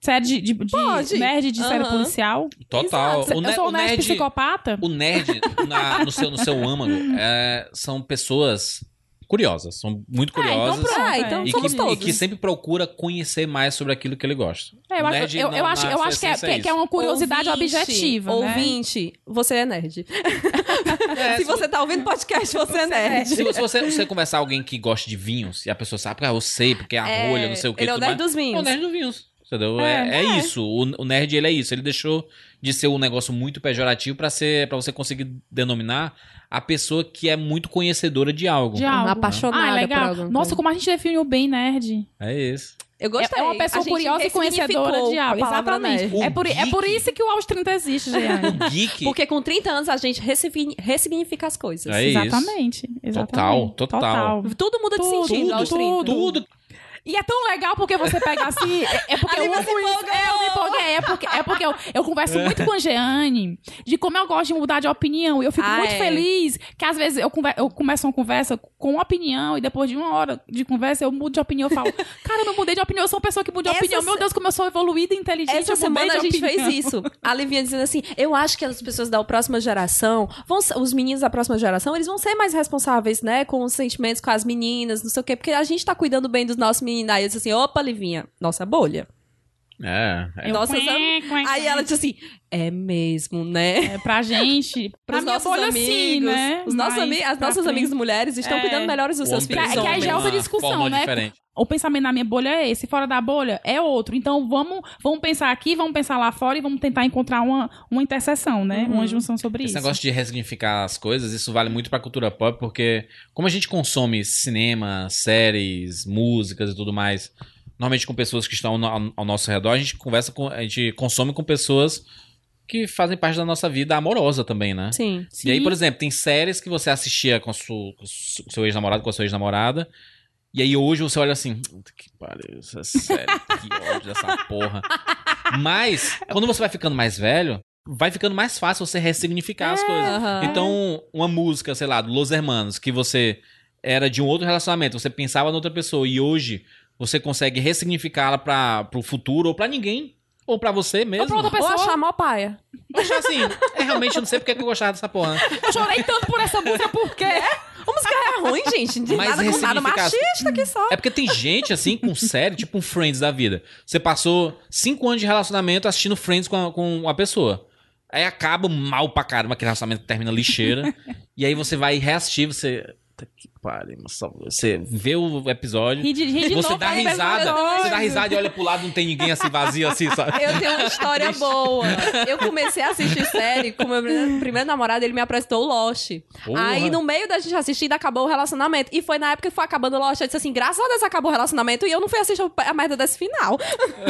Série de, de, de Pode. nerd de série Aham. policial. Total. Exato. O, eu sou o nerd, nerd, psicopata. o nerd na- no, seu, no seu âmago é, são pessoas curiosas. São muito É, então curiosas. pronto. Ah, então é. e, somos que, todos. e que sempre procura conhecer mais sobre aquilo que ele gosta. É, eu acho, nerd eu, eu acho, eu acho que, é, essência que, é- que é uma curiosidade Ouvinte, objetiva, né? Ouvinte, você é nerd. É, Se você tá ouvindo podcast, você é nerd. Se, se você, você conversar com alguém que gosta de vinhos e a pessoa sabe, ah, eu sei, porque é a É, rolha, não sei o que. ele é o nerd mais. dos vinhos. É o nerd dos vinhos. Entendeu? É, É, é é. isso. O, o nerd, ele é isso. Ele deixou de ser um negócio muito pejorativo pra ser para você conseguir denominar a pessoa que é muito conhecedora de algo. De algo. apaixonada Ah, por legal. alguma Nossa, como a gente definiu bem nerd. É isso. Eu gostei. É uma pessoa curiosa e conhecedora de algo. Exatamente. É por, é por isso que o Aos 30 existe, Jeane. Geek. Porque com 30 anos a gente ressigni- ressignifica as coisas. É isso. exatamente. exatamente. Total, total. Tudo muda de Tudo, sentido aos tudo, 30. Tudo. E é tão legal porque você pega assim. É, é porque eu você empolgou. É, eu me empolguei. É porque, é porque eu, eu converso muito com a Jeane de como eu gosto de mudar de opinião. E eu fico Ah, muito é. feliz que às vezes eu, conver, eu começo uma conversa com uma opinião e depois de uma hora de conversa eu mudo de opinião. Eu falo, cara, eu não mudei de opinião, eu sou uma pessoa que muda de Essa opinião. Meu Deus, como eu sou evoluída e inteligente. Essa eu mudei semana de a gente opinião. fez isso. A Livinha dizendo assim: eu acho que as pessoas da próxima geração, vão, os meninos da próxima geração, eles vão ser mais responsáveis, né? Com os sentimentos, com as meninas, não sei o quê, porque a gente tá cuidando bem dos nossos meninos. Aí eu disse assim: opa, Livinha, nossa bolha. É, é. Quém, Aí ela disse assim: é mesmo, né? É, pra gente, pra minha nossos bolha amigos, sim, né? Os nossos ami as nossas frente- amigas mulheres estão É. cuidando melhores dos seus filhos. é que aí já é outra uma discussão, né? diferente. O pensamento na minha bolha é esse, fora da bolha é outro. Então vamos, vamos pensar aqui, vamos pensar lá fora e vamos tentar encontrar uma, uma interseção, né? Uhum. Uma junção sobre Esse isso. negócio de ressignificar as coisas, isso vale muito pra cultura pop, porque como a gente consome cinema, séries, músicas e tudo mais, normalmente com pessoas que estão ao, ao nosso redor, a gente conversa com, a gente consome com pessoas que fazem parte da nossa vida amorosa também, né? Sim. E aí, por exemplo, tem séries que você assistia com, a sua- com o seu ex-namorado, com a sua ex-namorada. E aí hoje você olha assim, "Puta que pariu, essa série, que ódio dessa porra. Mas, quando você vai ficando mais velho, vai ficando mais fácil você ressignificar as coisas. Aham. Então, uma música, sei lá, do Los Hermanos, que você era de um outro relacionamento, você pensava em outra pessoa e hoje você consegue ressignificá-la para pro futuro ou pra ninguém, ou pra você mesmo. pra outra Ou pessoa- achar mó paia. Eu acho assim, é, realmente eu não sei porque que eu gostava dessa porra. né? Eu chorei tanto por essa música, por quê? A música é ruim, gente. De Mas nada com nada machista que só. É porque tem gente, assim, com série, tipo um Friends da vida. Você passou cinco anos de relacionamento assistindo Friends com a, com a pessoa. Aí acaba mal pra caramba, aquele relacionamento que termina lixeira. e aí você vai reassistir, você. Puta que pariu, moça. Você vê o episódio. Ri de, ri de Você novo, dá aí risada, você dá risada e olha pro lado, não tem ninguém assim vazio assim, sabe? Eu tenho uma história boa. Eu comecei a assistir série com meu primeiro, namorado, ele me apresentou o Lost. Porra. Aí, no meio da gente assistindo, acabou o relacionamento. E foi na época que foi acabando o Lost. Eu disse assim, graças a Deus acabou o relacionamento. E eu não fui assistir a merda desse final.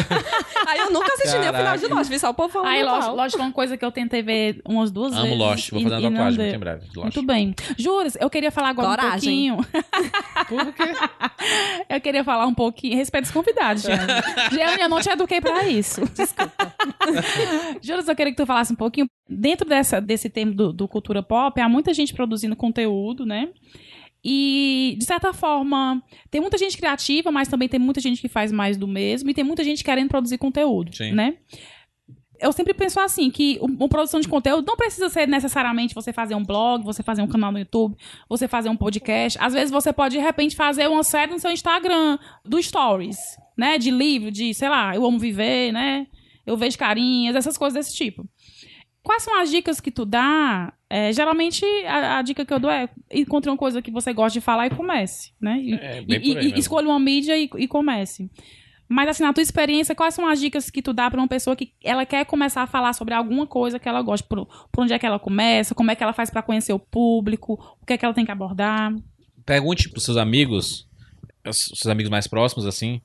Aí eu nunca assisti nem o final de Caraca. Lost. Vi só o povo falando Aí. Lost, Lost foi uma coisa que eu tentei ver umas duas Amo vezes. Lost, vou fazer uma tatuagem muito em breve. Lost. Muito bem. Juras, eu queria falar agora Coragem. um pouquinho. Por quê? Eu queria falar um pouquinho. Respeito os convidados, Jeane. Jeane, eu não te eduquei pra isso. Desculpa. Juras, eu queria que tu falasse um pouquinho. Dentro dessa, desse tema do, do cultura pop, há muita gente produzindo conteúdo, né? E, de certa forma, tem muita gente criativa, mas também tem muita gente que faz mais do mesmo. E tem muita gente querendo produzir conteúdo, Sim. né? Eu sempre penso assim, que um- uma produção de conteúdo não precisa ser necessariamente você fazer um blog, você fazer um canal no YouTube, você fazer um podcast. Às vezes você pode, de repente, fazer uma série no seu Instagram, do Stories, né? De livro, de, sei lá, eu amo viver, né? Eu vejo carinhas, essas coisas desse tipo. Quais são as dicas que tu dá? É, geralmente, a, a dica que eu dou é encontre uma coisa que você gosta de falar e comece, né? E, É, e- e- escolha uma mídia e, e comece. Mas, assim, na tua experiência, quais são as dicas que tu dá pra uma pessoa que ela quer começar a falar sobre alguma coisa que ela gosta? Por, por onde é que ela começa? Como é que ela faz pra conhecer o público? O que é que ela tem que abordar? Pergunte pros seus amigos, os seus amigos mais próximos, assim,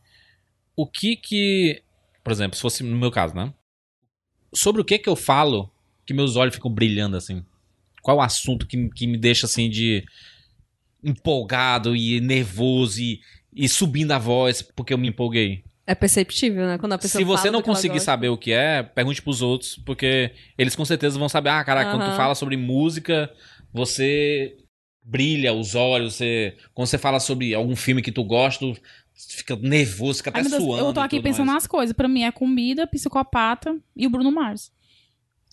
o que que, por exemplo, se fosse no meu caso, né? Sobre o que que eu falo que meus olhos ficam brilhando, assim? Qual o assunto que, que me deixa, assim, de empolgado e nervoso e, e subindo a voz porque eu me empolguei? É perceptível, né? Quando a pessoa Se você fala não conseguir saber o que é, pergunte pros outros, porque eles com certeza vão saber. Ah, caraca, quando tu fala sobre música, você brilha os olhos. Você, quando você fala sobre algum filme que tu gosta, tu fica nervoso, fica até Ai, meu Deus, suando. eu tô aqui pensando mais. nas coisas. Pra mim é comida, psicopata e o Bruno Mars.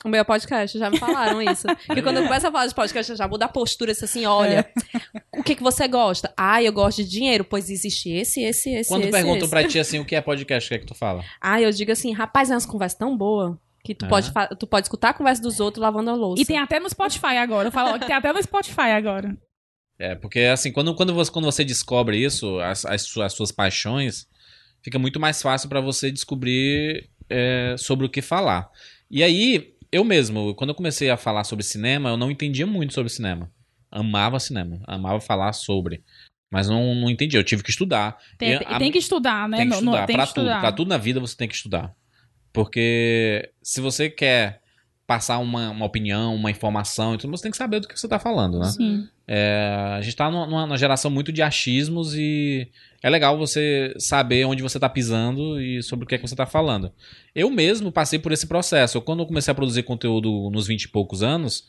O meu podcast, já me falaram isso. que quando eu começo a falar de podcast, eu já muda a postura, isso assim, olha, É. o que, que você gosta? Ah, eu gosto de dinheiro, pois existe esse, esse, esse, Quando esse, perguntam esse. pra ti assim, o que é podcast, o que é que tu fala? Ah, eu digo assim, rapaz, é umas conversas tão boas que tu, Ah. pode, tu pode escutar a conversa dos outros lavando a louça. E tem até no Spotify agora. Eu falo que tem até no Spotify agora. É, porque assim, quando, quando, você, quando você descobre isso, as, as, suas, as suas paixões, fica muito mais fácil pra você descobrir é, sobre o que falar. E aí, eu mesmo, quando eu comecei a falar sobre cinema, eu não entendia muito sobre cinema. Amava cinema, amava falar sobre. Mas não, não entendia, eu tive que estudar. Tem, E a- tem que estudar, né? tem que estudar, tem pra que tudo. estudar. Pra tudo na vida você tem que estudar. Porque se você quer passar uma, uma opinião, uma informação, então você tem que saber do que você tá falando, né? Sim. É, a gente tá numa, numa geração muito de achismos e é legal você saber onde você tá pisando e sobre o que é que você tá falando. Eu mesmo passei por esse processo. Eu, quando eu comecei a produzir conteúdo nos 20 e poucos anos,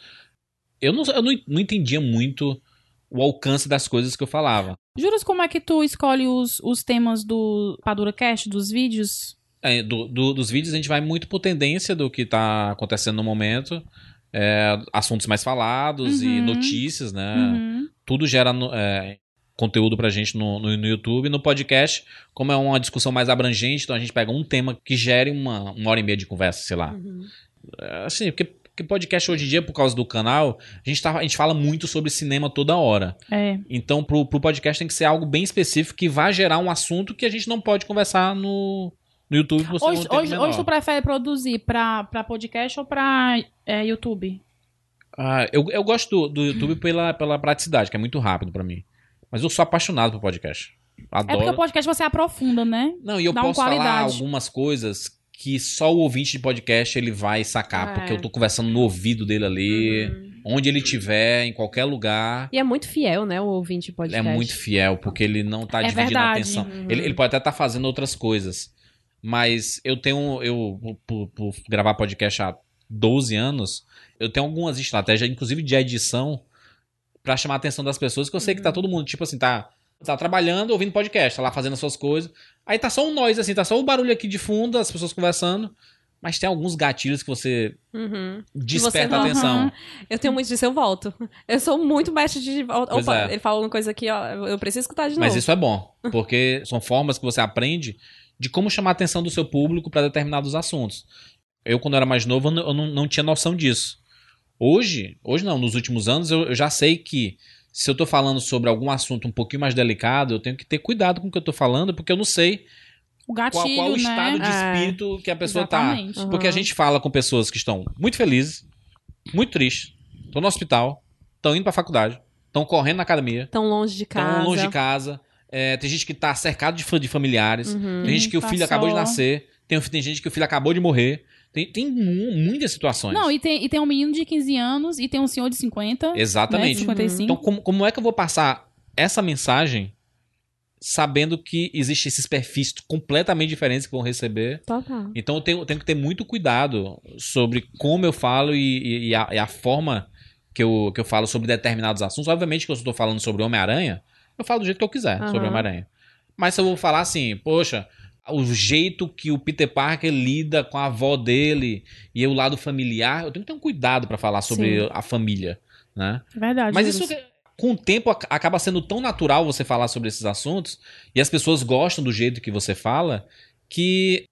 eu não, eu não, não entendia muito o alcance das coisas que eu falava. Juras, como é que tu escolhe os, os temas do Padura Cast, dos vídeos? É, do- do- dos vídeos a gente vai muito por tendência do que tá acontecendo no momento. É, assuntos mais falados e Uhum. notícias, né? Uhum. Tudo gera é, conteúdo pra gente no, no, no YouTube. No podcast, como é uma discussão mais abrangente, então a gente pega um tema que gere uma, uma hora e meia de conversa, sei lá. É, Assim, porque, porque podcast hoje em dia, por causa do canal, a gente, tá, a gente fala muito sobre cinema toda hora. É. Então, pro, pro podcast tem que ser algo bem específico que vai gerar um assunto que a gente não pode conversar no, no YouTube. por um Hoje, hoje tu prefere produzir pra, pra podcast ou pra é, YouTube? Ah, eu, eu gosto do, do YouTube pela, pela praticidade, que é muito rápido pra mim. Mas eu sou apaixonado por podcast. É porque Adoro. o podcast você aprofunda, né? Não, e eu dá posso falar algumas coisas que só o ouvinte de podcast ele vai sacar, É. porque eu tô conversando no ouvido dele ali, onde ele estiver, em qualquer lugar. E é muito fiel, né, o ouvinte Ele é podcast. muito fiel, porque ele não tá É dividindo a verdade. atenção. Uhum. Ele, ele pode até estar fazendo outras coisas. Mas eu tenho, eu, por, por gravar podcast há 12 anos, eu tenho algumas estratégias, inclusive de edição, pra chamar a atenção das pessoas, que eu sei que tá Uhum. todo mundo, tipo assim, tá, tá trabalhando, ouvindo podcast, tá lá fazendo as suas coisas. Aí tá só um noise, assim, tá só o barulho aqui de fundo, as pessoas conversando. Mas tem alguns gatilhos que você Uhum. desperta a não- atenção. Aham. Eu tenho muito disso, eu volto. Eu sou muito mestre de... Opa, é. ele falou uma coisa aqui, ó, eu preciso escutar de Mas novo. isso é bom, porque são formas que você aprende de como chamar a atenção do seu público para determinados assuntos. Eu, quando era mais novo, eu não, eu não tinha noção disso. Hoje, hoje não, nos últimos anos, eu, eu já sei que se eu tô falando sobre algum assunto um pouquinho mais delicado, eu tenho que ter cuidado com o que eu tô falando, porque eu não sei O qual, gatilho, qual o né? estado de É. espírito que a pessoa tá. Exatamente. Uhum. Porque a gente fala com pessoas que estão muito felizes, muito tristes, estão no hospital, estão indo pra faculdade, estão correndo na academia, Tão longe de casa. estão longe de casa. É, tem gente que tá cercado de, de familiares. Uhum. Tem gente que o Tá filho acabou de nascer. Tem, tem gente que o filho acabou de morrer. Tem, tem mu- muitas situações. Não, e tem, e tem um menino de 15 anos e tem um senhor de 50. Né, Exatamente. 55. Então, como, como é que eu vou passar essa mensagem sabendo que existem esses perfis completamente diferentes que vão receber? Total. Então, eu tenho, tenho que ter muito cuidado sobre como eu falo e, e- a, e a forma que eu, que eu falo sobre determinados assuntos. Obviamente que eu estou falando sobre Homem-Aranha, eu falo do jeito que eu quiser Aham. sobre Homem-Aranha. Mas se eu vou falar assim, poxa, o jeito que o Peter Parker lida com a avó dele e o lado familiar, eu tenho que ter um cuidado para falar sobre Sim. a família, né? Verdade. Mas Júlio. isso, com o tempo, ac- acaba sendo tão natural você falar sobre esses assuntos e as pessoas gostam do jeito que você fala que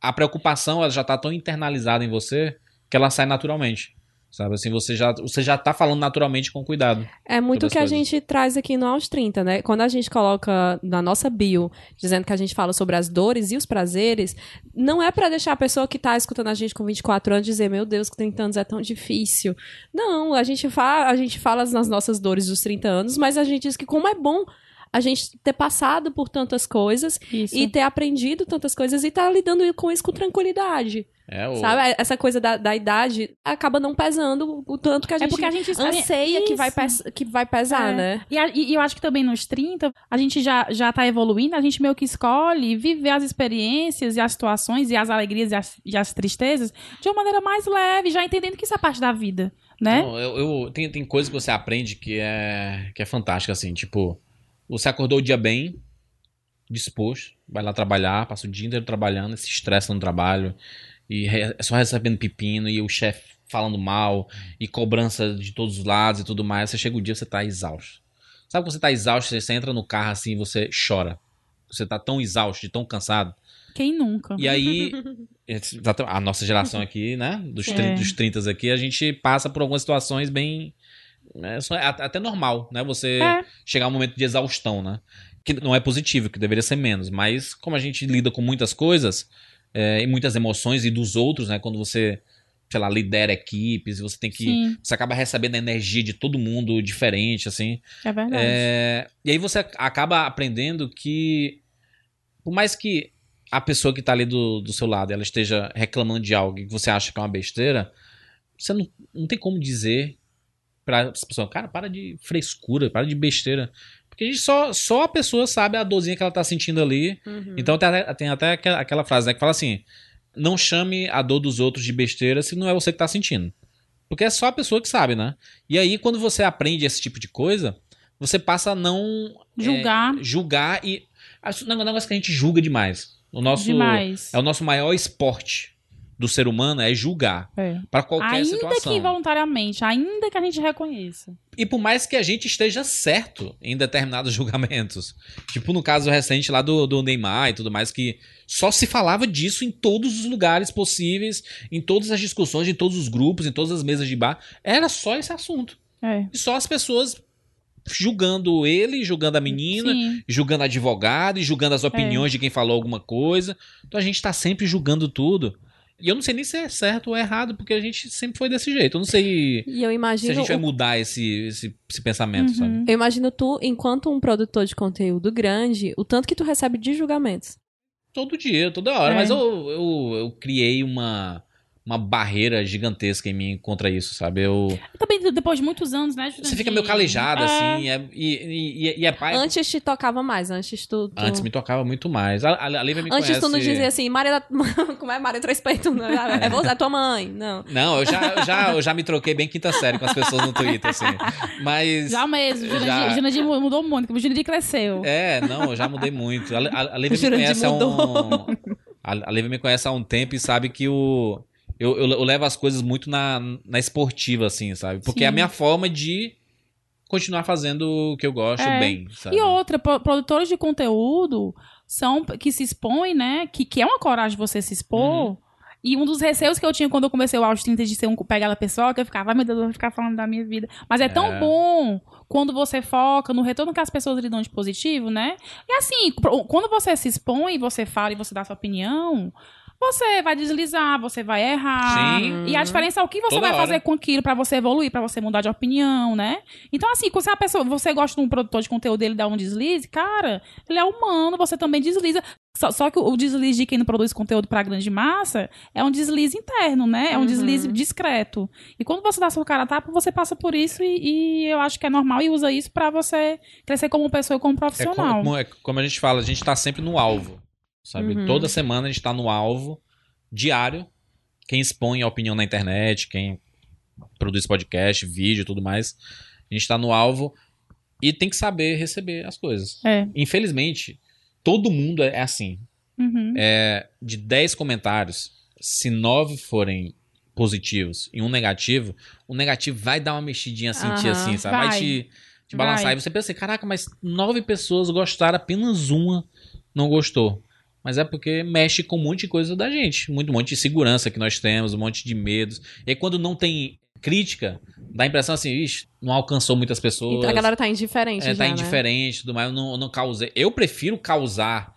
a preocupação ela já tá tão internalizada em você que ela sai naturalmente. Sabe assim, você já, você já tá falando naturalmente com cuidado. É muito o que a coisas. gente traz aqui no Aos 30, né? Quando a gente coloca na nossa bio, dizendo que a gente fala sobre as dores e os prazeres, não é pra deixar a pessoa que tá escutando a gente com 24 anos dizer, meu Deus, com 30 anos é tão difícil. Não, a gente, fa a gente fala nas nossas dores dos 30 anos, mas a gente diz que como é bom a gente ter passado por tantas coisas Isso. e ter aprendido tantas coisas e tá lidando com isso com tranquilidade. É, o, Sabe? Essa coisa da, da idade acaba não pesando o tanto que a É gente porque a gente anseia que vai, que vai pesar, É. né? E, a- e eu acho que também nos 30, a gente já, já tá evoluindo, a gente meio que escolhe viver as experiências e as situações e as alegrias e as, e as tristezas de uma maneira mais leve, já entendendo que isso é parte da vida, né? Não, eu, eu- tem, tem coisa que você aprende que é, que é fantástica, assim, tipo, você acordou o dia bem, disposto, vai lá trabalhar, passa o dia inteiro trabalhando, se estressa no trabalho, e re- é só recebendo pepino, e o chefe falando mal, e cobrança de todos os lados e tudo mais, você chega o dia você tá exausto. Sabe quando você tá exausto, você entra no carro assim, você chora. Você tá tão exausto, tão cansado. Quem nunca? E aí, esse- a nossa geração aqui, né? Dos, É. 30, dos 30 aqui, a gente passa por algumas situações bem. Né, é at- até normal, né? Você É. chegar a um momento de exaustão, né? Que não é positivo, que deveria ser menos. Mas como a gente lida com muitas coisas, é, e muitas emoções e dos outros, né? Quando você, sei lá, lidera equipes, você tem que. Sim, Você acaba recebendo a energia de todo mundo diferente, assim. é verdade. É, e aí você acaba aprendendo que, por mais que a pessoa que tá ali do, do seu lado ela esteja reclamando de algo que você acha que é uma besteira, você não, não tem como dizer pra essa pessoa, cara, para de frescura, para de besteira. Porque a gente só, só a pessoa sabe a dorzinha que ela tá sentindo ali. Então tem até, tem até aquela, aquela frase né, que fala assim: não chame a dor dos outros de besteira se não é você que tá sentindo. Porque é só a pessoa que sabe, né? E aí, quando você aprende esse tipo de coisa, você passa a não é, Julgar. julgar e. Acho um negócio que a gente julga demais. O nosso, Demais. É o nosso maior esporte. Do ser humano é julgar. É. Pra qualquer Ainda situação. que involuntariamente, ainda que a gente reconheça. E por mais que a gente esteja certo em determinados julgamentos. Tipo no caso recente lá do, do Neymar e tudo mais, que só se falava disso em todos os lugares possíveis, em todas as discussões, em todos os grupos, em todas as mesas de bar. Era só esse assunto. É. E só as pessoas julgando ele, julgando a menina, Sim. julgando advogado e julgando as opiniões de quem falou alguma coisa. Então a gente tá sempre julgando tudo. E eu não sei nem se é certo ou errado, porque a gente sempre foi desse jeito. Eu não sei E eu se a imagino. gente vai mudar esse, esse, esse pensamento, Uhum. sabe? Eu imagino tu, enquanto um produtor de conteúdo grande, o tanto que tu recebe de julgamentos. Todo dia, toda hora. É. Mas eu, eu, eu criei uma, uma barreira gigantesca em mim contra isso, sabe? Eu, Também depois de muitos anos, né? você fica meio calejado, assim, é- e, e, e é pai. Antes te tocava mais, antes tu. tu- Antes me tocava muito mais. A, a, a Lívia me Antes conhece... tu não dizia assim, Maria da... Como é Maria Três Peitos? né? É você, é tua mãe. Não. Não, eu já, eu, já, eu já me troquei bem quinta série com as pessoas no Twitter, assim. Mas. Já mesmo. Já. Jurandir, mudou muito. O Jurandir cresceu. É, não, eu já mudei muito. A, a, a Lívia me conhece há um. a Lívia me conhece há um tempo e sabe que o. Eu, eu, eu levo as coisas muito na, na esportiva, assim, sabe? Porque é a Sim. minha forma de continuar fazendo o que eu gosto É. bem, sabe? E outra, pro- produtores de conteúdo são que se expõem, né? Que, que é uma coragem você se expor. Uhum. E um dos receios que eu tinha quando eu comecei o Audio 30 de ser um pegada pessoal, que eu ficava, ai meu Deus, eu vou ficar falando da minha vida. Mas é tão É. bom quando você foca no retorno que as pessoas lhe dão de positivo, né? E assim, quando você se expõe, você fala e você dá sua opinião, você vai deslizar, você vai errar. Sim. E a diferença é o que você Toda vai hora. fazer com aquilo pra você evoluir, pra você mudar de opinião, né? Então, assim, quando você, é uma pessoa, você gosta de um produtor de conteúdo dele dar um deslize, cara, ele é humano, você também desliza. Só, só que o deslize de quem não produz conteúdo pra grande massa é um deslize interno, né? É um Uhum. deslize discreto. E quando você dá sua cara a tapa, você passa por isso e, e eu acho que é normal e usa isso pra você crescer como pessoa e como É profissional. como, é como a gente fala, a gente tá sempre no alvo, sabe? Uhum. Toda semana a gente tá no alvo diário. Quem expõe a opinião na internet, quem produz podcast, vídeo e tudo mais, a gente tá no alvo e tem que saber receber as coisas. É. Infelizmente, todo mundo é assim. Uhum. É, de 10 comentários, se 9 forem positivos e um negativo, o negativo vai dar uma mexidinha assim, Aham, assim, sabe? Vai, vai. te, te balançar. Vai. E você pensa assim, caraca, mas nove pessoas gostaram, apenas uma não gostou. Mas é porque mexe com um monte de coisa da gente. Muito, um monte de segurança que nós temos, um monte de medos. E aí, quando não tem crítica, dá a impressão assim, ixi, não alcançou muitas pessoas. Então a galera tá indiferente É, já, tá né? indiferente, tudo mais. Eu não, eu não causei. Eu prefiro causar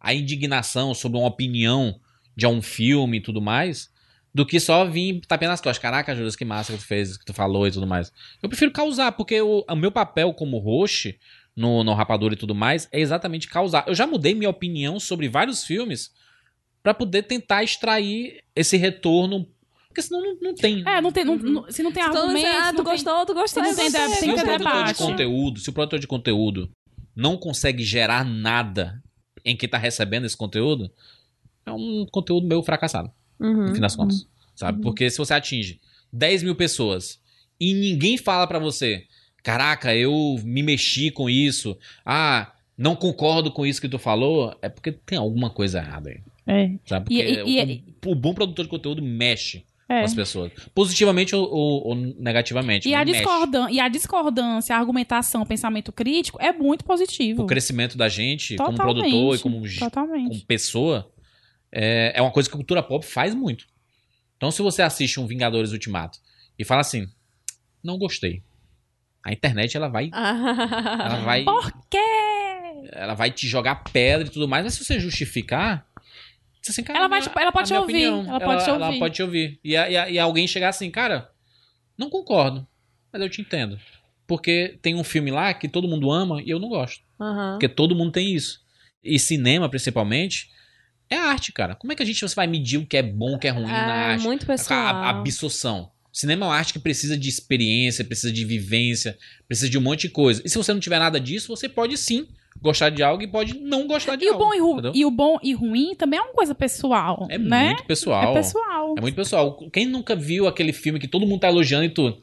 a indignação sobre uma opinião de um filme e tudo mais, do que só vir tapando nas costas. Caraca, Júlio, que massa que tu fez, que tu falou e tudo mais. Eu prefiro causar, porque o, o meu papel como host no, no Rapadura e tudo mais é exatamente causar. Eu já mudei minha opinião sobre vários filmes pra poder tentar extrair esse retorno, porque senão não, não tem. É, não tem, não- Uhum. não- se não tem Se tu, argumento... ah, tu não tem- gostou, tu gostou. se não tem se o produtor de conteúdo, se o produtor de conteúdo não consegue gerar nada em quem tá recebendo esse conteúdo, é um conteúdo meio fracassado, Uhum. no fim das contas. Sabe? Porque se você atinge 10 mil pessoas e ninguém fala pra você, caraca, eu me mexi com isso, ah, não concordo com isso que tu falou, é porque tem alguma coisa errada aí. É. Sabe? Porque E- e- o, o bom produtor de conteúdo mexe É. com as pessoas. Positivamente ou, ou- ou negativamente. E a, mexe. discordan e a discordância, a argumentação, o pensamento crítico é muito positivo. o crescimento da gente como Totalmente. produtor e como, Totalmente. como pessoa é, é uma coisa que a cultura pop faz muito. Então, se você assiste um Vingadores Ultimato e fala assim, não gostei, a internet ela vai, ela vai, Por quê? ela vai te jogar pedra e tudo mais, mas se você justificar, você assim, cara, Ela vai ela pode a te ouvir, opinião, ela pode te Ela ouvir. pode te ouvir. E, a- e a- e alguém chegar assim, cara, não concordo, mas eu te entendo. Porque tem um filme lá que todo mundo ama e eu não gosto. Aham. Porque todo mundo tem isso. E cinema, principalmente, é arte, cara. Como é que a gente você vai medir o que é bom, o que é ruim na É arte? muito A, pessoal. a absorção. Cinema é uma arte que precisa de experiência, precisa de vivência, precisa de um monte de coisa. E se você não tiver nada disso, você pode sim gostar de algo e pode não gostar de E o, algo. bom e, ru- e o bom e ruim também é uma coisa pessoal, É né? muito pessoal. É pessoal. É muito pessoal. Quem nunca viu aquele filme que todo mundo tá elogiando e tu.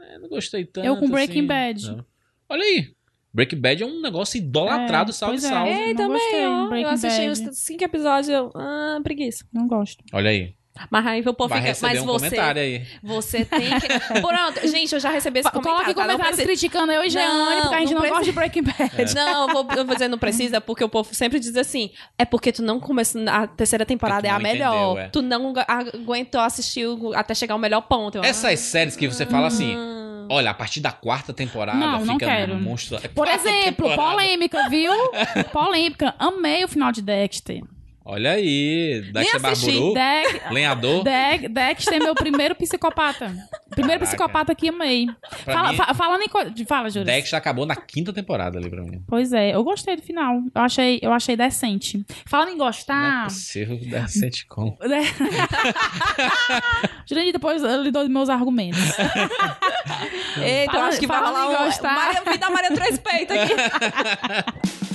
"É, não gostei tanto. Eu com Breaking assim." Bad. Não. Olha aí. Breaking Bad é um negócio idolatrado, É, salve, pois é. salve. Ei, não também, gostei, ó. Eu assisti Bad. os cinco episódios, eu... Ah, preguiça. Não gosto. Olha aí. Mas aí o povo fica, mas um você, comentário aí. você tem que... Pronto, gente, eu já recebi esse comentário. Coloque tá? Não comentários precisa- criticando eu e Jeane, Não, porque a gente não não, gosta de Breaking Bad. Não, eu vou, eu vou dizer não precisa, porque o povo sempre diz assim: é porque tu não começou. A terceira temporada tu é a não melhor. entendeu, é. Tu não gu- aguentou assistir o- até chegar ao melhor ponto. Eu, Essas séries que você fala assim, ah, olha, a partir da quarta temporada Não, não fica quero. monstro. É Por quarta exemplo, temporada. polêmica, viu? polêmica. Amei o final de Dexter. Olha aí, Dexter assisti. Barburu, Dex- lenhador. Dex- Dexter é meu primeiro psicopata. Primeiro Caraca. psicopata que amei. Pra Fala, mim- fa- falando em. Fala, Júlio. Dexter acabou na quinta temporada ali pra mim. Pois é, eu gostei do final. Eu achei, eu achei decente. Falando em Não é gostar. possível da sitcom. Jurandir depois eu lhe dou meus argumentos. Eita, eu Fala- acho que vai falando rolar em um. gostar. Maria, vida Maria Três Peitos aqui.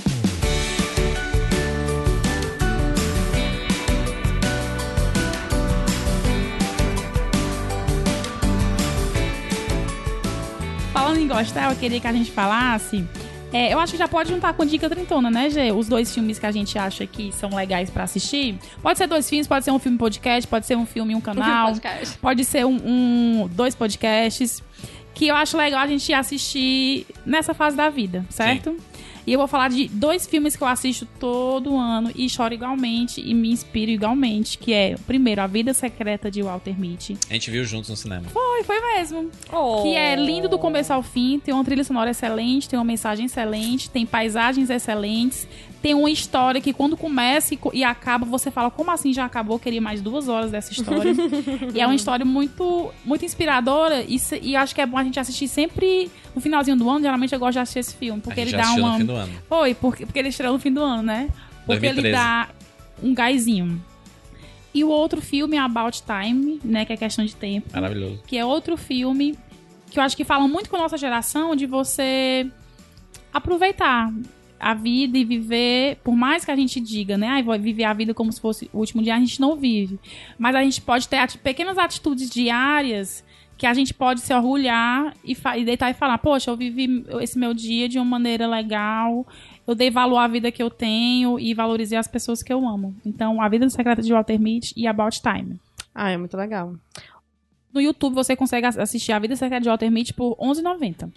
Falando em gostar, eu queria que a gente falasse. é, eu acho que já pode juntar com Dica Trintona, né, Gê? Os dois filmes que a gente acha que são legais pra assistir. Pode ser dois filmes, pode ser um filme podcast, pode ser um filme e um canal. Podcast. Pode ser um, um- dois podcasts que eu acho legal a gente assistir nessa fase da vida, certo? E eu vou falar de dois filmes que eu assisto todo ano e choro igualmente e me inspiro igualmente, que é, primeiro, A Vida Secreta de Walter Mitty. A gente viu juntos no cinema. Foi, foi mesmo. Oh. Que é lindo do começo ao fim, tem uma trilha sonora excelente, tem uma mensagem excelente, tem paisagens excelentes, tem uma história que quando começa e, e acaba, você fala, como assim já acabou? Queria mais duas horas dessa história. e é uma história muito, muito inspiradora e, se- e acho que é bom a gente assistir sempre no finalzinho do ano. Geralmente eu gosto de assistir esse filme, porque a gente ele já dá uma. no fim do ano. Foi, porque, porque ele estreou no fim do ano, né? Porque ele 2013. dá um gásinho. E o outro filme é About Time, né? Que é questão de tempo Maravilhoso. que é outro filme que eu acho que fala muito com a nossa geração de você aproveitar a vida e viver, por mais que a gente diga, né, ai, vou viver a vida como se fosse o último dia, a gente não vive. Mas a gente pode ter ati- pequenas atitudes diárias que a gente pode se orgulhar e, e deitar e falar, poxa, eu vivi esse meu dia de uma maneira legal, eu dei valor à vida que eu tenho e valorizei as pessoas que eu amo. Então, A Vida Secreta de Walter Mitty e About Time. Ah, é muito legal. No YouTube você consegue ass- assistir A Vida Secreta de Walter Mitty por R$11,90.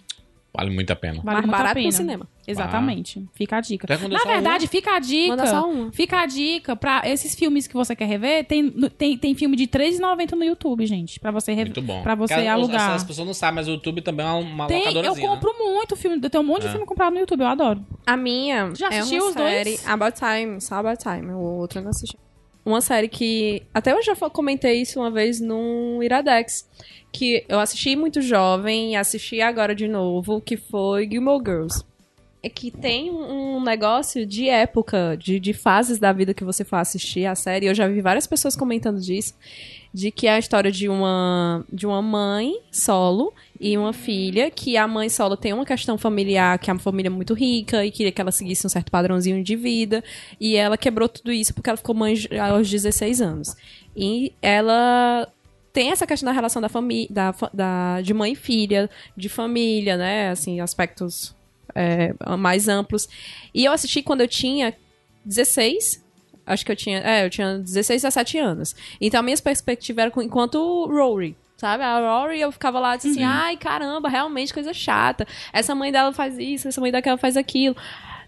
Vale muito a pena. Vale Mais muito a barato pena. no cinema. Exatamente. Fica a dica. É Na verdade, fica a dica. Manda só uma. Fica a dica pra esses filmes que você quer rever. Tem, tem, tem filme de R$3,90 no YouTube, gente. Pra você rever. Muito bom. Pra você alugar. As, as pessoas não sabem, mas o YouTube também é uma Tem, eu né? compro muito filme. Eu tenho um monte de É. filme comprado no YouTube, eu adoro. A minha Já é assistiu uma os dois? série About Time, só About Time, o outro eu não assisti. Uma série que até eu já comentei isso uma vez no Iradex, que eu assisti muito jovem e assisti agora de novo, que foi Gilmore Girls. É que tem um negócio de época, de, de fases da vida que você for assistir a série. Eu já vi várias pessoas comentando disso, de que é a história de uma de uma mãe solo e uma filha, que a mãe solo tem uma questão familiar, que é uma família muito rica e queria que ela seguisse um certo padrãozinho de vida, e ela quebrou tudo isso porque ela ficou mãe aos 16 anos. E ela tem essa questão da relação da família, da, da, de mãe e filha, de família, né, assim, aspectos é, mais amplos. E eu assisti quando eu tinha 16, acho que eu tinha, é, eu tinha 16, 17 anos. Então a minha perspectiva era enquanto Rory, sabe? A Rory, eu ficava lá assim, ai, caramba, realmente coisa chata. Essa mãe dela faz isso, essa mãe daquela faz aquilo.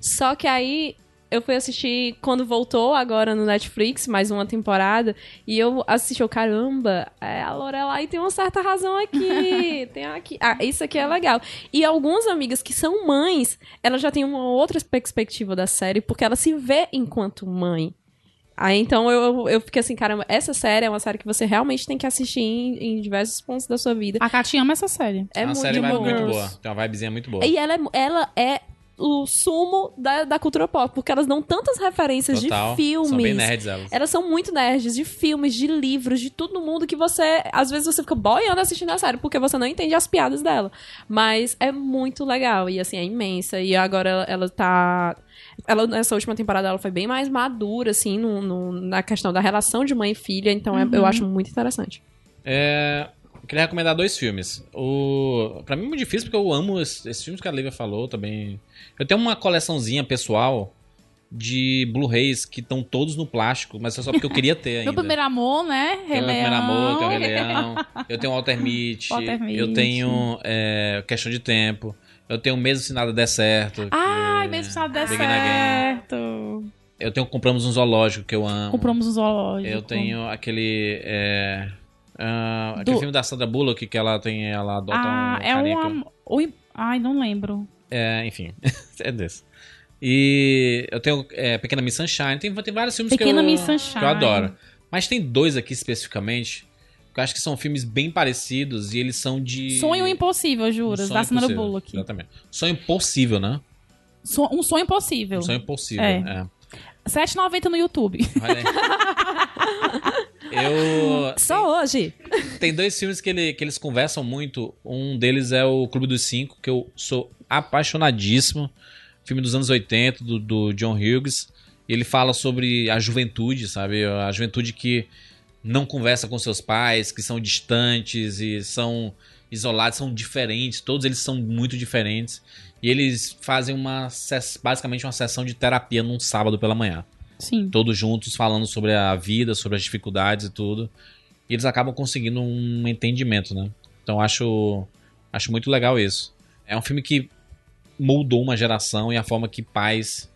Só que aí eu fui assistir quando voltou agora no Netflix, mais uma temporada, e eu assisti, eu, caramba, é, a Lorelai tem uma certa razão aqui, tem aqui, ah, isso aqui é legal. E algumas amigas que são mães, elas já têm uma outra perspectiva da série, porque ela se vê enquanto mãe. Aí então eu, eu fiquei assim, caramba, essa série é uma série que você realmente tem que assistir em, em diversos pontos da sua vida. A Katia ama essa série. É uma muito, série boa. muito boa. Tem uma vibezinha muito boa. E ela é, ela é o sumo da, da cultura pop, porque elas dão tantas referências Total. de filmes. São bem nerds elas. Elas são muito nerds, de filmes, de livros, de tudo no mundo que você. Às vezes você fica boiando assistindo a série, porque você não entende as piadas dela. Mas é muito legal. E assim, é imensa. E agora ela, ela tá. Ela, nessa última temporada, ela foi bem mais madura, assim, no, no- na questão da relação de mãe e filha. Então é- eu acho muito interessante. É, eu queria recomendar dois filmes. O, pra mim é muito difícil porque eu amo esses, esses filmes que a Lívia falou também. Eu tenho uma coleçãozinha pessoal de Blu-rays que estão todos no plástico, mas é só porque eu queria ter ainda. Meu primeiro amor, né? Tem o meu primeiro amor, tem o Rei Leão, eu tenho o Walter Mitty, Walter Mitty. eu tenho é, Questão de Tempo, eu tenho Mesmo Se Nada Der Certo. Ai, que- mesmo se nada der Begin Again. certo. Eu tenho Compramos um Zoológico, que eu amo. Compramos um zoológico. Eu tenho aquele... É, ah, aquele Do- filme da Sandra Bullock, que ela tem... Ela adota Ah, um é carinha um... Ai, não lembro. É, enfim, é desse. E eu tenho é, Pequena Miss Sunshine, tem, tem vários filmes Pequena que, eu, Miss Sunshine. que eu adoro. Mas tem dois aqui especificamente, que eu acho que são filmes bem parecidos e eles são de... Sonho Impossível, juras, Sonho da Sandra Bullock. Exatamente. Sonho Impossível, né? So- Um sonho impossível. Um sonho impossível, É. é. 7,90 no YouTube. Olha aí. eu... Só hoje. Tem dois filmes que, ele- que eles conversam muito. Um deles é o Clube dos Cinco, que eu sou apaixonadíssimo. Filme dos anos 80, do, do John Hughes. Ele fala sobre a juventude, sabe? A juventude que não conversa com seus pais, que são distantes e são isolados, são diferentes. Todos eles são muito diferentes. E eles fazem uma basicamente uma sessão de terapia num sábado pela manhã Sim. todos juntos falando sobre a vida, sobre as dificuldades e tudo. E eles acabam conseguindo um entendimento, né? Então acho acho muito legal isso. É um filme que moldou uma geração e a forma que pais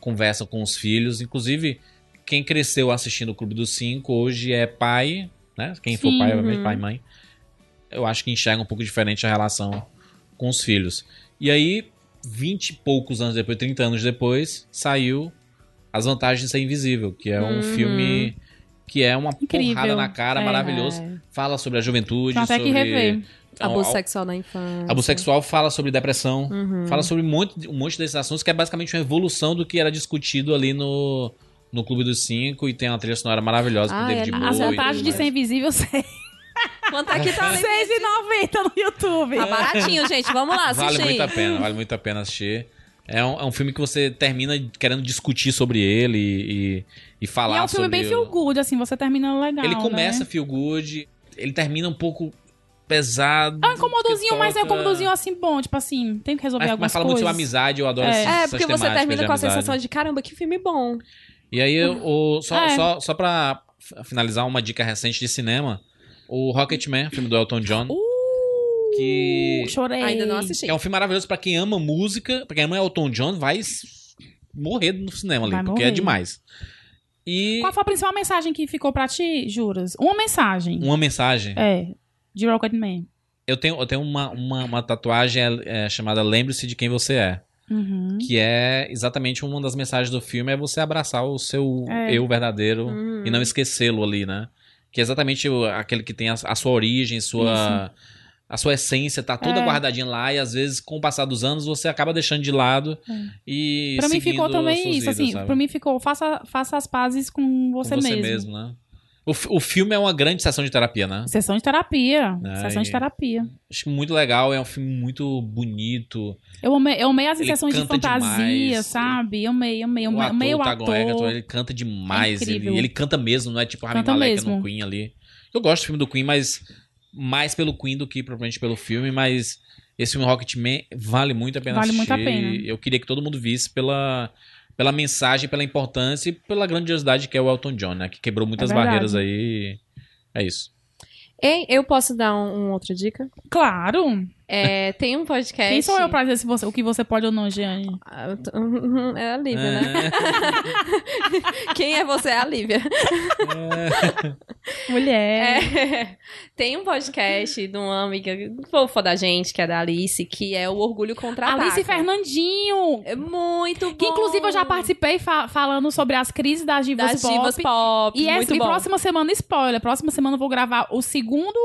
conversam com os filhos, inclusive quem cresceu assistindo o Clube dos Cinco hoje é pai, né? Quem for Sim, pai, obviamente, uhum. pai e mãe. Eu acho que enxerga um pouco diferente a relação com os filhos. E aí, 20 e poucos anos depois, 30 anos depois, saiu As Vantagens de Ser Invisível, que é um Uhum. filme que é uma Incrível. porrada na cara, É. maravilhoso. Fala sobre a juventude, até sobre... que rever. Abuso sexual na infância. Abuso sexual fala sobre depressão, Uhum. fala sobre um monte, um monte desses assuntos que é basicamente uma evolução do que era discutido ali no, no Clube dos Cinco e tem uma trilha sonora maravilhosa com Ah, David é Bowie. As vantagens de ser invisível, R$6,90 Quanto é que tá ali? no YouTube. Tá baratinho, gente. Vamos lá, Vale assistir. muito a pena, vale muito a pena assistir. É um, é um filme que você termina querendo discutir sobre ele e, e, e falar E é um filme sobre... bem o- feel good, assim, você termina legal. Ele começa Né? feel good, ele termina um pouco pesado. É um incomodozinho, mas é um incomodozinho assim bom, tipo assim, tem que resolver Mas, algumas mas fala coisas. muito sobre amizade, eu adoro É. essas, É, essas porque você termina de com a amizade. sensação de caramba, que filme bom. E aí, o, só, É. só, só pra finalizar uma dica recente de cinema, o Rocketman, filme do Elton John, Uh, que, Chorei. Ainda não assisti. é um filme maravilhoso pra quem ama música, pra quem ama Elton John, vai morrer no cinema ali, Vai porque morrer. é demais. E Qual foi a principal mensagem que ficou pra ti, juras? Uma mensagem. uma mensagem. É, de Rocketman. Eu tenho, eu tenho uma, uma, uma tatuagem é, chamada Lembre-se de quem você é. Uhum. Que é exatamente uma das mensagens do filme, é você abraçar o seu É. eu verdadeiro Hum. e não esquecê-lo ali, né? Que é exatamente o- aquele que tem a, a sua origem, sua, a sua essência, tá toda É. guardadinha lá e às vezes, com o passar dos anos, você acaba deixando de lado e Pra mim ficou também isso, vidas, assim, pra mim ficou, faça, faça as pazes com Com você, você mesmo. mesmo, né? O, o filme é uma grande sessão de terapia, né? Sessão de terapia. É, Sessão de terapia. Acho muito legal, é um filme muito bonito. Eu amei, eu amei as Ele sessões de fantasia, demais. sabe? Eu amei, eu amei, eu o ator, amei o o Tagon ator. Ele canta demais. É ele, ele canta mesmo, não é tipo Rami Malek no Queen ali. Eu gosto do filme do Queen, mas mais pelo Queen do que propriamente pelo filme, mas esse filme Rocketman vale muito a pena Vale assistir. muito a pena. Eu queria que todo mundo visse pela, pela mensagem, pela importância e pela grandiosidade que é o Elton John, né? Que quebrou muitas É barreiras aí. É isso. Ei, eu posso dar um, um outra dica? Claro. É, tem um podcast. Quem sou eu pra dizer se você- o que você pode ou não, Jeane? Ah, É a Lívia, né? Quem é você? É a Lívia. Mulher. É, tem um podcast de uma amiga fofa da gente, que é da Alice, que é o Orgulho Contra-Ataca. Alice Fernandinho. É muito bom. Que inclusive eu já participei fa- falando sobre as crises das divas das pop. divas pop. E, essa, muito e bom. próxima semana, spoiler, próxima semana eu vou gravar o segundo,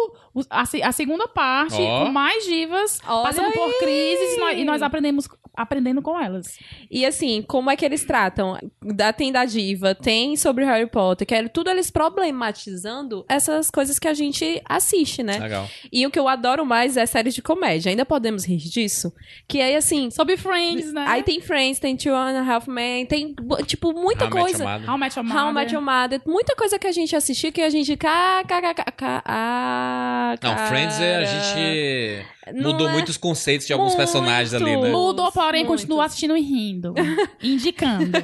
a, a segunda parte, Ó. com mais divas, Olha passando por aí. crises e nós, e nós aprendemos, aprendendo com elas. E assim, como é que eles tratam? Da, tem da diva, tem sobre Harry Potter, que é tudo eles problematizando essas coisas que a gente assiste, né? Legal. E o que eu adoro mais é séries de comédia. Ainda podemos rir disso? Que aí, assim... Sobre Friends, né? Aí tem Friends, tem Two and a Half Men, tem, tipo, muita How coisa. Your Mother. How Met Your Mother. How I Met Your Mother. Muita coisa que a gente assistiu que a gente... Cá, cá, cá, cá, cá, Não, Friends é, a gente mudou é- muitos conceitos de alguns Muito. personagens ali, né? Mudou, porém, Muito. continua assistindo e rindo. indicando.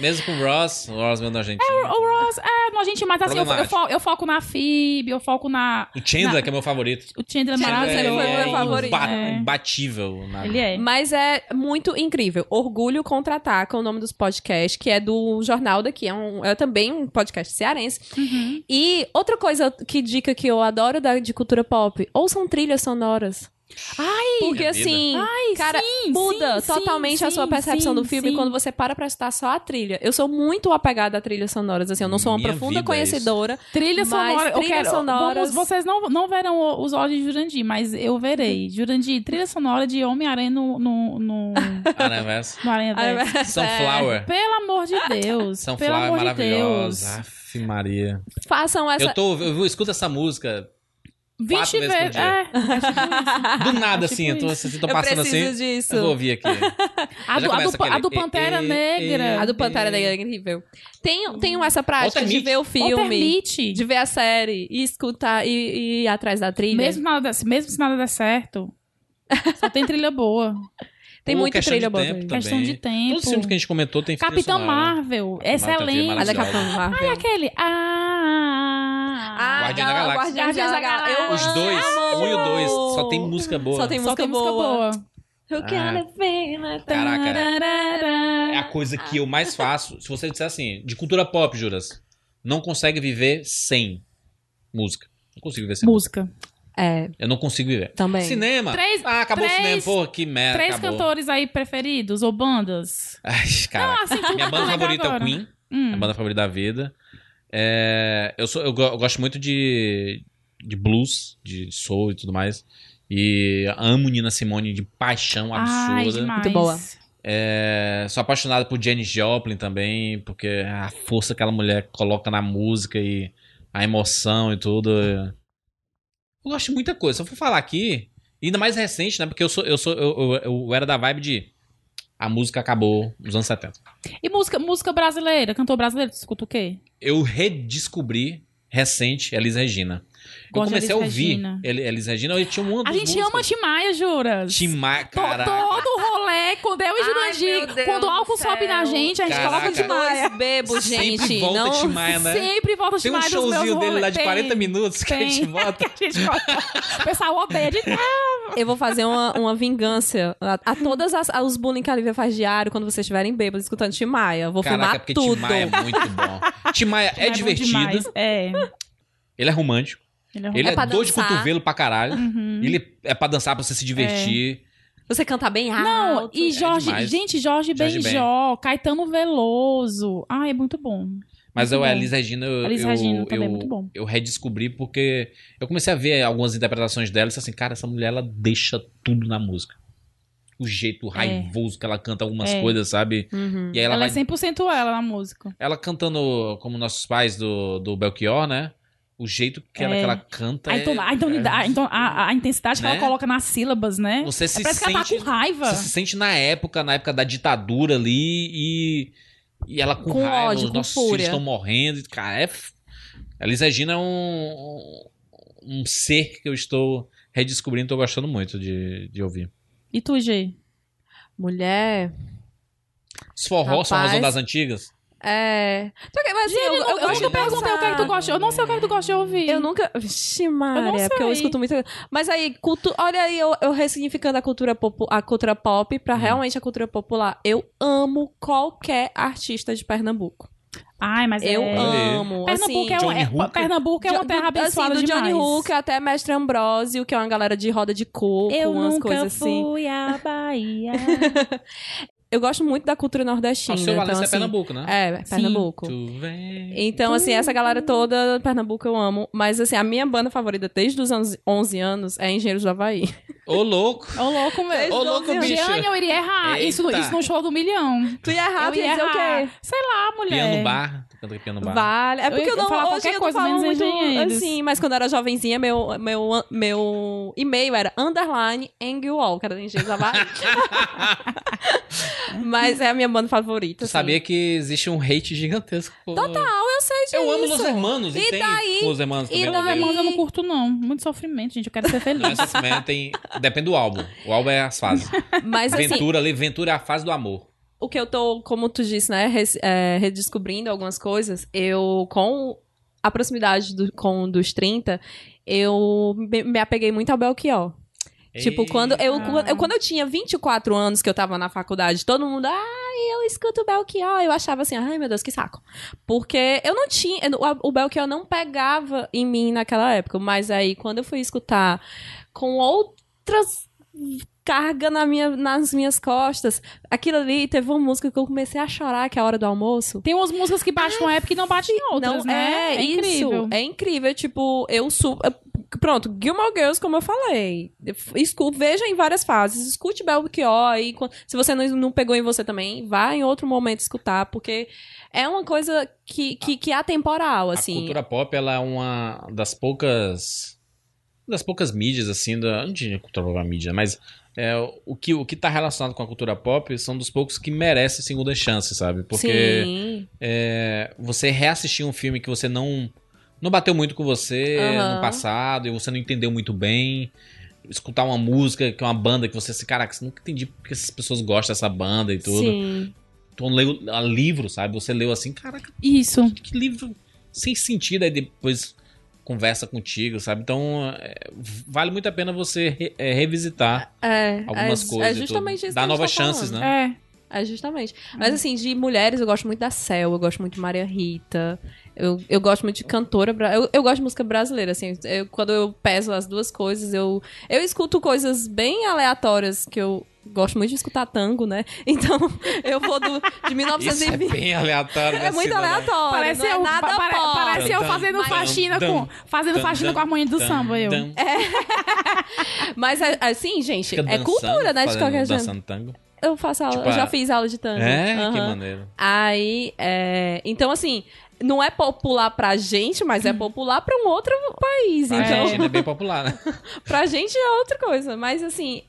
Mesmo com o Ross, o Ross meio nojentinho. O Ross, é, no gente, mas assim, eu, eu, fo- eu foco na Phoebe, eu foco na... O Chandler, que é meu favorito. O Chandler é Chandler maravilhoso. foi o meu é favorito. imba- É. imbatível. na- Ele é. Mas é muito incrível. Orgulho Contra-Ataca, o nome dos podcasts, que é do Jornal daqui. É, um, é também um podcast cearense. Uhum. E outra coisa que dica que eu adoro da, de cultura pop, ouçam trilhas sonoras. Ai, Porque assim, Ai, cara, sim, muda sim, totalmente sim, a sua sim, percepção do filme sim. quando você para pra escutar só a trilha. Eu sou muito apegada a trilhas sonoras, assim, eu não sou uma Minha profunda é conhecedora. Trilha Mas sonora, trilhas quero. sonoras- Vamos, vocês não, não verão os olhos de Jurandir, mas eu verei. Jurandir, trilha sonora de Homem-Aranha no, no, no, Aranha Verso. no Aranha Verso. Sunflower. Pelo amor de Deus. pelo Sunflower é amor de maravilhosa. Deus. Aff, Maria. Façam essa. Eu tô, eu, eu escuto essa música 20 quatro vezes por dia. É, tipo do nada, É assim. tipo eu tô, isso. assim, tô Eu passando preciso assim. disso. Eu vou ouvir aqui. A do, a do, a do Pantera e- e- Negra. A do Pantera Negra é incrível. Tenham, tenham essa prática de ver o filme, de ver a série e escutar e, e ir atrás da trilha. Mesmo, nada, mesmo se nada der certo, só tem trilha boa. Tem Ou muita questão trilha de boa. tempo também. também. Questão de tempo. Todos os filmes que a gente comentou tem Capitão? Marvel, excelente. A da maravilhosa. Capitão Marvel. Ai, aquele. Ah, Ah, Guardião da Gal- Galáxia. Guardiões da da Galáxia. Os dois, amo. um e o dois, só tem música boa. Só tem Só música boa. Eu quero ver, né? Caraca, é Tararara. a coisa que eu mais faço. Se você disser assim, de cultura pop, Juras, não consegue viver sem música. Não consigo viver sem música. Música. É, Eu não consigo viver. também. Cinema. Três- ah, acabou três- o cinema. Pô, que merda. Três acabou. cantores aí preferidos ou bandas? Ai, cara. Não, assim, tudo Minha banda favorita é o agora. Queen. Hum. A banda favorita da vida. É, eu, sou, eu, eu gosto muito de, de blues, de soul e tudo mais. E amo Nina Simone de paixão Ai, absurda. demais. Muito boa. É, sou apaixonado por Janis Joplin também, porque a força que aquela mulher coloca na música e a emoção e tudo. Eu gosto de muita coisa. Se eu for falar aqui, ainda mais recente, né? Porque eu sou, eu sou, eu, eu, eu era da vibe de a música acabou nos anos 70. E música, música brasileira? Cantor brasileiro, tu escuta o quê? Eu redescobri recente Elis Regina. Eu Gosto de comecei a ouvir Regina. Eli- Elis Regina, eu tinha uma A gente ama Tim Maia, juras? Tim Maia, cara. Todo quando eu e Jurandir, quando o álcool sobe na gente, a gente Caraca. coloca Tim Maia. Dois bebos, Sempre gente. volta não... Tim Maia, né? Sempre volta Tem um showzinho dele lá de rolês. 40 minutos que a tem. gente bota. A gente bota. O pessoal odeia de Eu vou fazer uma, uma vingança a, a todas as, os bullying que a Lívia faz diário quando vocês estiverem bêbados escutando Tim Maia. Eu Vou Caraca, filmar porque tudo. Tim Maia é muito bom. É bom divertido. É. ele é romântico, Ele é ele É é, dor de cotovelo pra caralho. Uhum. Ele é pra dançar, pra você se divertir. Você canta bem alto. Não, e é Jorge, demais. gente, Jorge Jorge Benjó, Caetano Veloso. Ai, é muito bom. Mas Muito eu, a bom. Elis Regina, eu, Elis eu, Regina também é eu- muito bom. eu redescobri porque eu comecei a ver algumas interpretações dela e disse assim, cara, essa mulher, ela deixa tudo na música. O jeito raivoso que ela canta algumas É. coisas, sabe? Uhum. E aí ela, Ela, vai... é 100% ela na música. Ela cantando como nossos pais do, do Belchior, né? O jeito que, ela, É. que ela canta A, é- intona- a, a, a- a intensidade Né? que ela coloca nas sílabas, né? Você se É, parece que ela tá sente... com raiva. Você se sente na época, na época da ditadura ali e, e ela com, Com raiva, ódio, os com nossos fúria. filhos estão morrendo. Cara, é. f- A Elis Regina é um, um ser que eu estou redescobrindo, estou gostando muito de, de ouvir. E tu, G? Mulher. Os forró são a razão Rapaz. das antigas? É. Que, mas, assim, Eu, eu, eu, eu gosto nunca de perguntei o que é que tu gosta. Eu não sei o que é que tu gosta de ouvir. Eu nunca. Vixe, Maria, Eu não porque eu escuto muito. Mas aí, cultu... olha aí, eu, eu ressignificando a cultura, popu... a cultura pop pra Hum. realmente a cultura popular. Eu amo qualquer artista de Pernambuco. Ai, mas Eu é... amo. Pernambuco, assim, é, um, é. Pernambuco é uma do- terra abençoada assim, do demais. Johnny Hooker até Mestre Ambrósio, que é uma galera de roda de coco, Eu umas nunca coisas assim. fui à Bahia. Eu gosto muito da cultura nordestina. o seu então, é assim, Pernambuco, né? É, Pernambuco. Tu vem. Então, assim, essa galera toda, Pernambuco eu amo. Mas, assim, a minha banda favorita desde os anos 11 anos é Engenheiros do Havaí. Ô, louco! Ô, louco, meu. Ô, louco, bicho! Jeane, eu iria errar. Isso, Eita. isso no show do milhão. Tu ia errar, eu tu ia ia dizer o errar. quê? Sei lá, mulher. Piano no bar. Piano. Vale. É Eu porque ia eu, não. falar hoje qualquer eu coisa, menos muito engenheiros. assim, mas quando eu era jovenzinha, meu, meu, meu e-mail era underline Engwall, que era Engenheiros do Havaí. mas é a minha banda favorita. Tu assim. sabia que existe um hate gigantesco. por- Total, eu sei disso. Eu amo Los Hermanos. E, E tem daí? Los Hermanos E também. Não, eu odeio. mas eu não curto, não. Muito sofrimento, gente. Eu quero ser Não, feliz. essa semana tem. Depende do álbum. O álbum é as fases. Mas assim, Ventura ali, Ventura é a fase do amor. o que eu tô, como tu disse, né, res- é, redescobrindo algumas coisas, eu, com a proximidade do, com dos 30, eu me, me apeguei muito ao Belchior. Tipo, quando eu, quando eu, quando eu tinha 24 anos, que eu tava na faculdade, todo mundo, ai, eu escuto o Belchior. Eu achava assim, ai, meu Deus, que saco. Porque eu não tinha, o- o Belchior não pegava em mim naquela época. Mas aí, quando eu fui escutar com outras carga na minha, nas minhas costas, aquilo ali, teve uma música que eu comecei a chorar, que é a hora do almoço. Tem umas músicas que batem numa época e não batem em outras, Não, né? é, incrível. Isso, é incrível. Tipo, eu su Pronto, Gilmore Girls, como eu falei. Escu veja em várias fases. Escute Belchior e quan- se você não, não pegou em você também, vá em outro momento escutar, porque é uma coisa que, que, que é atemporal, A assim. cultura pop, ela é uma das poucas. das poucas mídias, assim, da. Não diria cultura pop mídia, mas. É, o, que, o que tá relacionado com a cultura pop são dos poucos que merece segunda chance, sabe? Porque é, você reassistir um filme que você não. Não bateu muito com você Aham. no passado e você não entendeu muito bem. Escutar uma música que é uma banda que você, assim, caraca, você nunca entendi porque essas pessoas gostam dessa banda e tudo. Sim. Então, leu a livro, sabe? Você leu assim, caraca, Isso. que livro sem sentido, aí depois conversa contigo, sabe? Então, é, vale muito a pena você re- é, revisitar É, algumas é, coisas. É justamente isso que Dar novas tá chances, falando. né? É. É, justamente. Mas assim, de mulheres, eu gosto muito da Cel, eu gosto muito de Maria Rita. Eu, eu gosto muito de cantora. Eu, eu gosto de música brasileira, assim. eu- quando eu peso as duas coisas, eu, eu escuto coisas bem aleatórias que eu gosto muito de escutar tango, né? Então, eu vou do, de Isso é 1920. bem aleatório. É né, muito Cida, né? aleatório. Parece não é eu, nada pa- pare- pop. parece eu fazendo faxina com fazendo dun, faxina dun, com a harmonia do dun, samba eu. dun. Mas é- assim, gente, Fica é dançando, cultura, né? De qualquer jeito. Dançando tango. Eu faço aula, Tipo, eu já fiz aula de tango. É, que Aham. maneiro. Aí, é... então assim, não é popular pra gente, mas é popular pra um outro país. Pra então, gente, né? Bem popular, né? pra gente é outra coisa. Mas assim,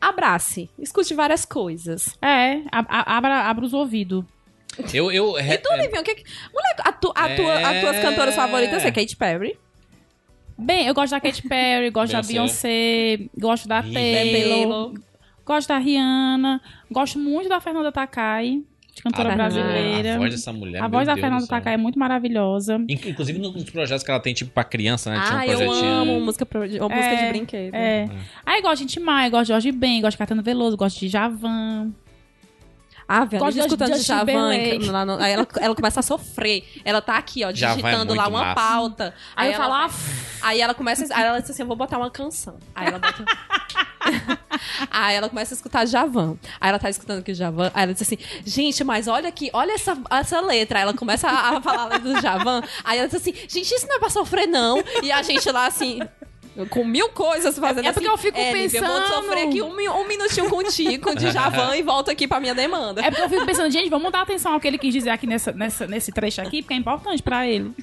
abrace, escute várias coisas. É, abra, abra os ouvidos. Eu, eu, E tu, Livinho, o que que- Mulher, a tu- a tua- as tuas É. cantoras favoritas é Katy Perry. Bem, eu gosto da Katy Perry, gosto da Beyoncé, gosto da Taylor, gosto da Rihanna, gosto muito da Fernanda Takai, de cantora a, brasileira. A voz dessa mulher. A voz da Deus Fernanda. Takai é muito maravilhosa. Inc- Inclusive nos projetos que ela tem, tipo, pra criança, né? Tinha um Ah, eu amo música, pro- ou música de É, brinquedo. É. Aí gosto de Tim Maia, gosto de Jorge Ben, gosto de Caetano Veloso, gosto de Javan. Ah, velho, Gosto escutando de Javan. Timberlake. lá no- Aí ela, ela começa a sofrer. Ela tá aqui, ó, é digitando lá uma massa. pauta. Aí, eu ela falo, ah, Aí ela começa. Aí ela diz assim: Eu vou botar uma canção. Aí ela bota. aí ela começa a escutar Javan. Aí ela tá escutando aqui o Javan. Aí ela diz assim: Gente, mas olha aqui, olha essa, essa letra. Aí ela começa a, a falar a letra do Javan. Aí ela diz assim: Gente, isso não é pra sofrer, não. E a gente lá assim. Com mil coisas fazendo É assim. porque eu fico Lívia, Eu vou pensando." sofrer aqui um, um minutinho contigo de Javan e volto aqui pra minha demanda. É porque eu fico pensando, gente, vamos dar atenção ao que ele quis dizer aqui nessa, nessa, nesse trecho aqui, porque é importante pra ele.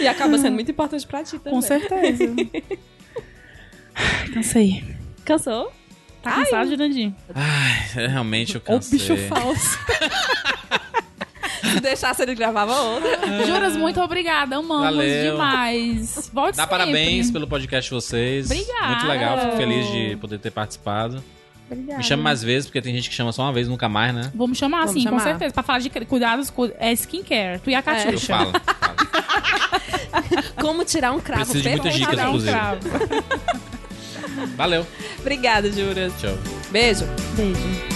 E acaba sendo muito importante pra ti também. Com certeza. Ai, Cansei. Cansou? Tá cansado, Jurandir? Ai, realmente eu cansei. bicho falso. Se deixasse, ele gravava outra. Juras, muito obrigada. Amamos Valeu. demais. Volte Dá sempre. parabéns pelo podcast de vocês. Obrigada. Muito legal, fico feliz de poder ter participado. Obrigada. Me chame mais vezes, porque tem gente que chama só uma vez, nunca mais, né? Vamos chamar, Vamos sim, com chamar. certeza. Pra falar de cuidados, cu- é skincare. Tu e a Eu Catiuxa. falo. falo. Como tirar um cravo Preciso de muitas dicas, Cada um inclusive. cravo. Valeu. Obrigada, Juras. Tchau. Beijo. Beijo.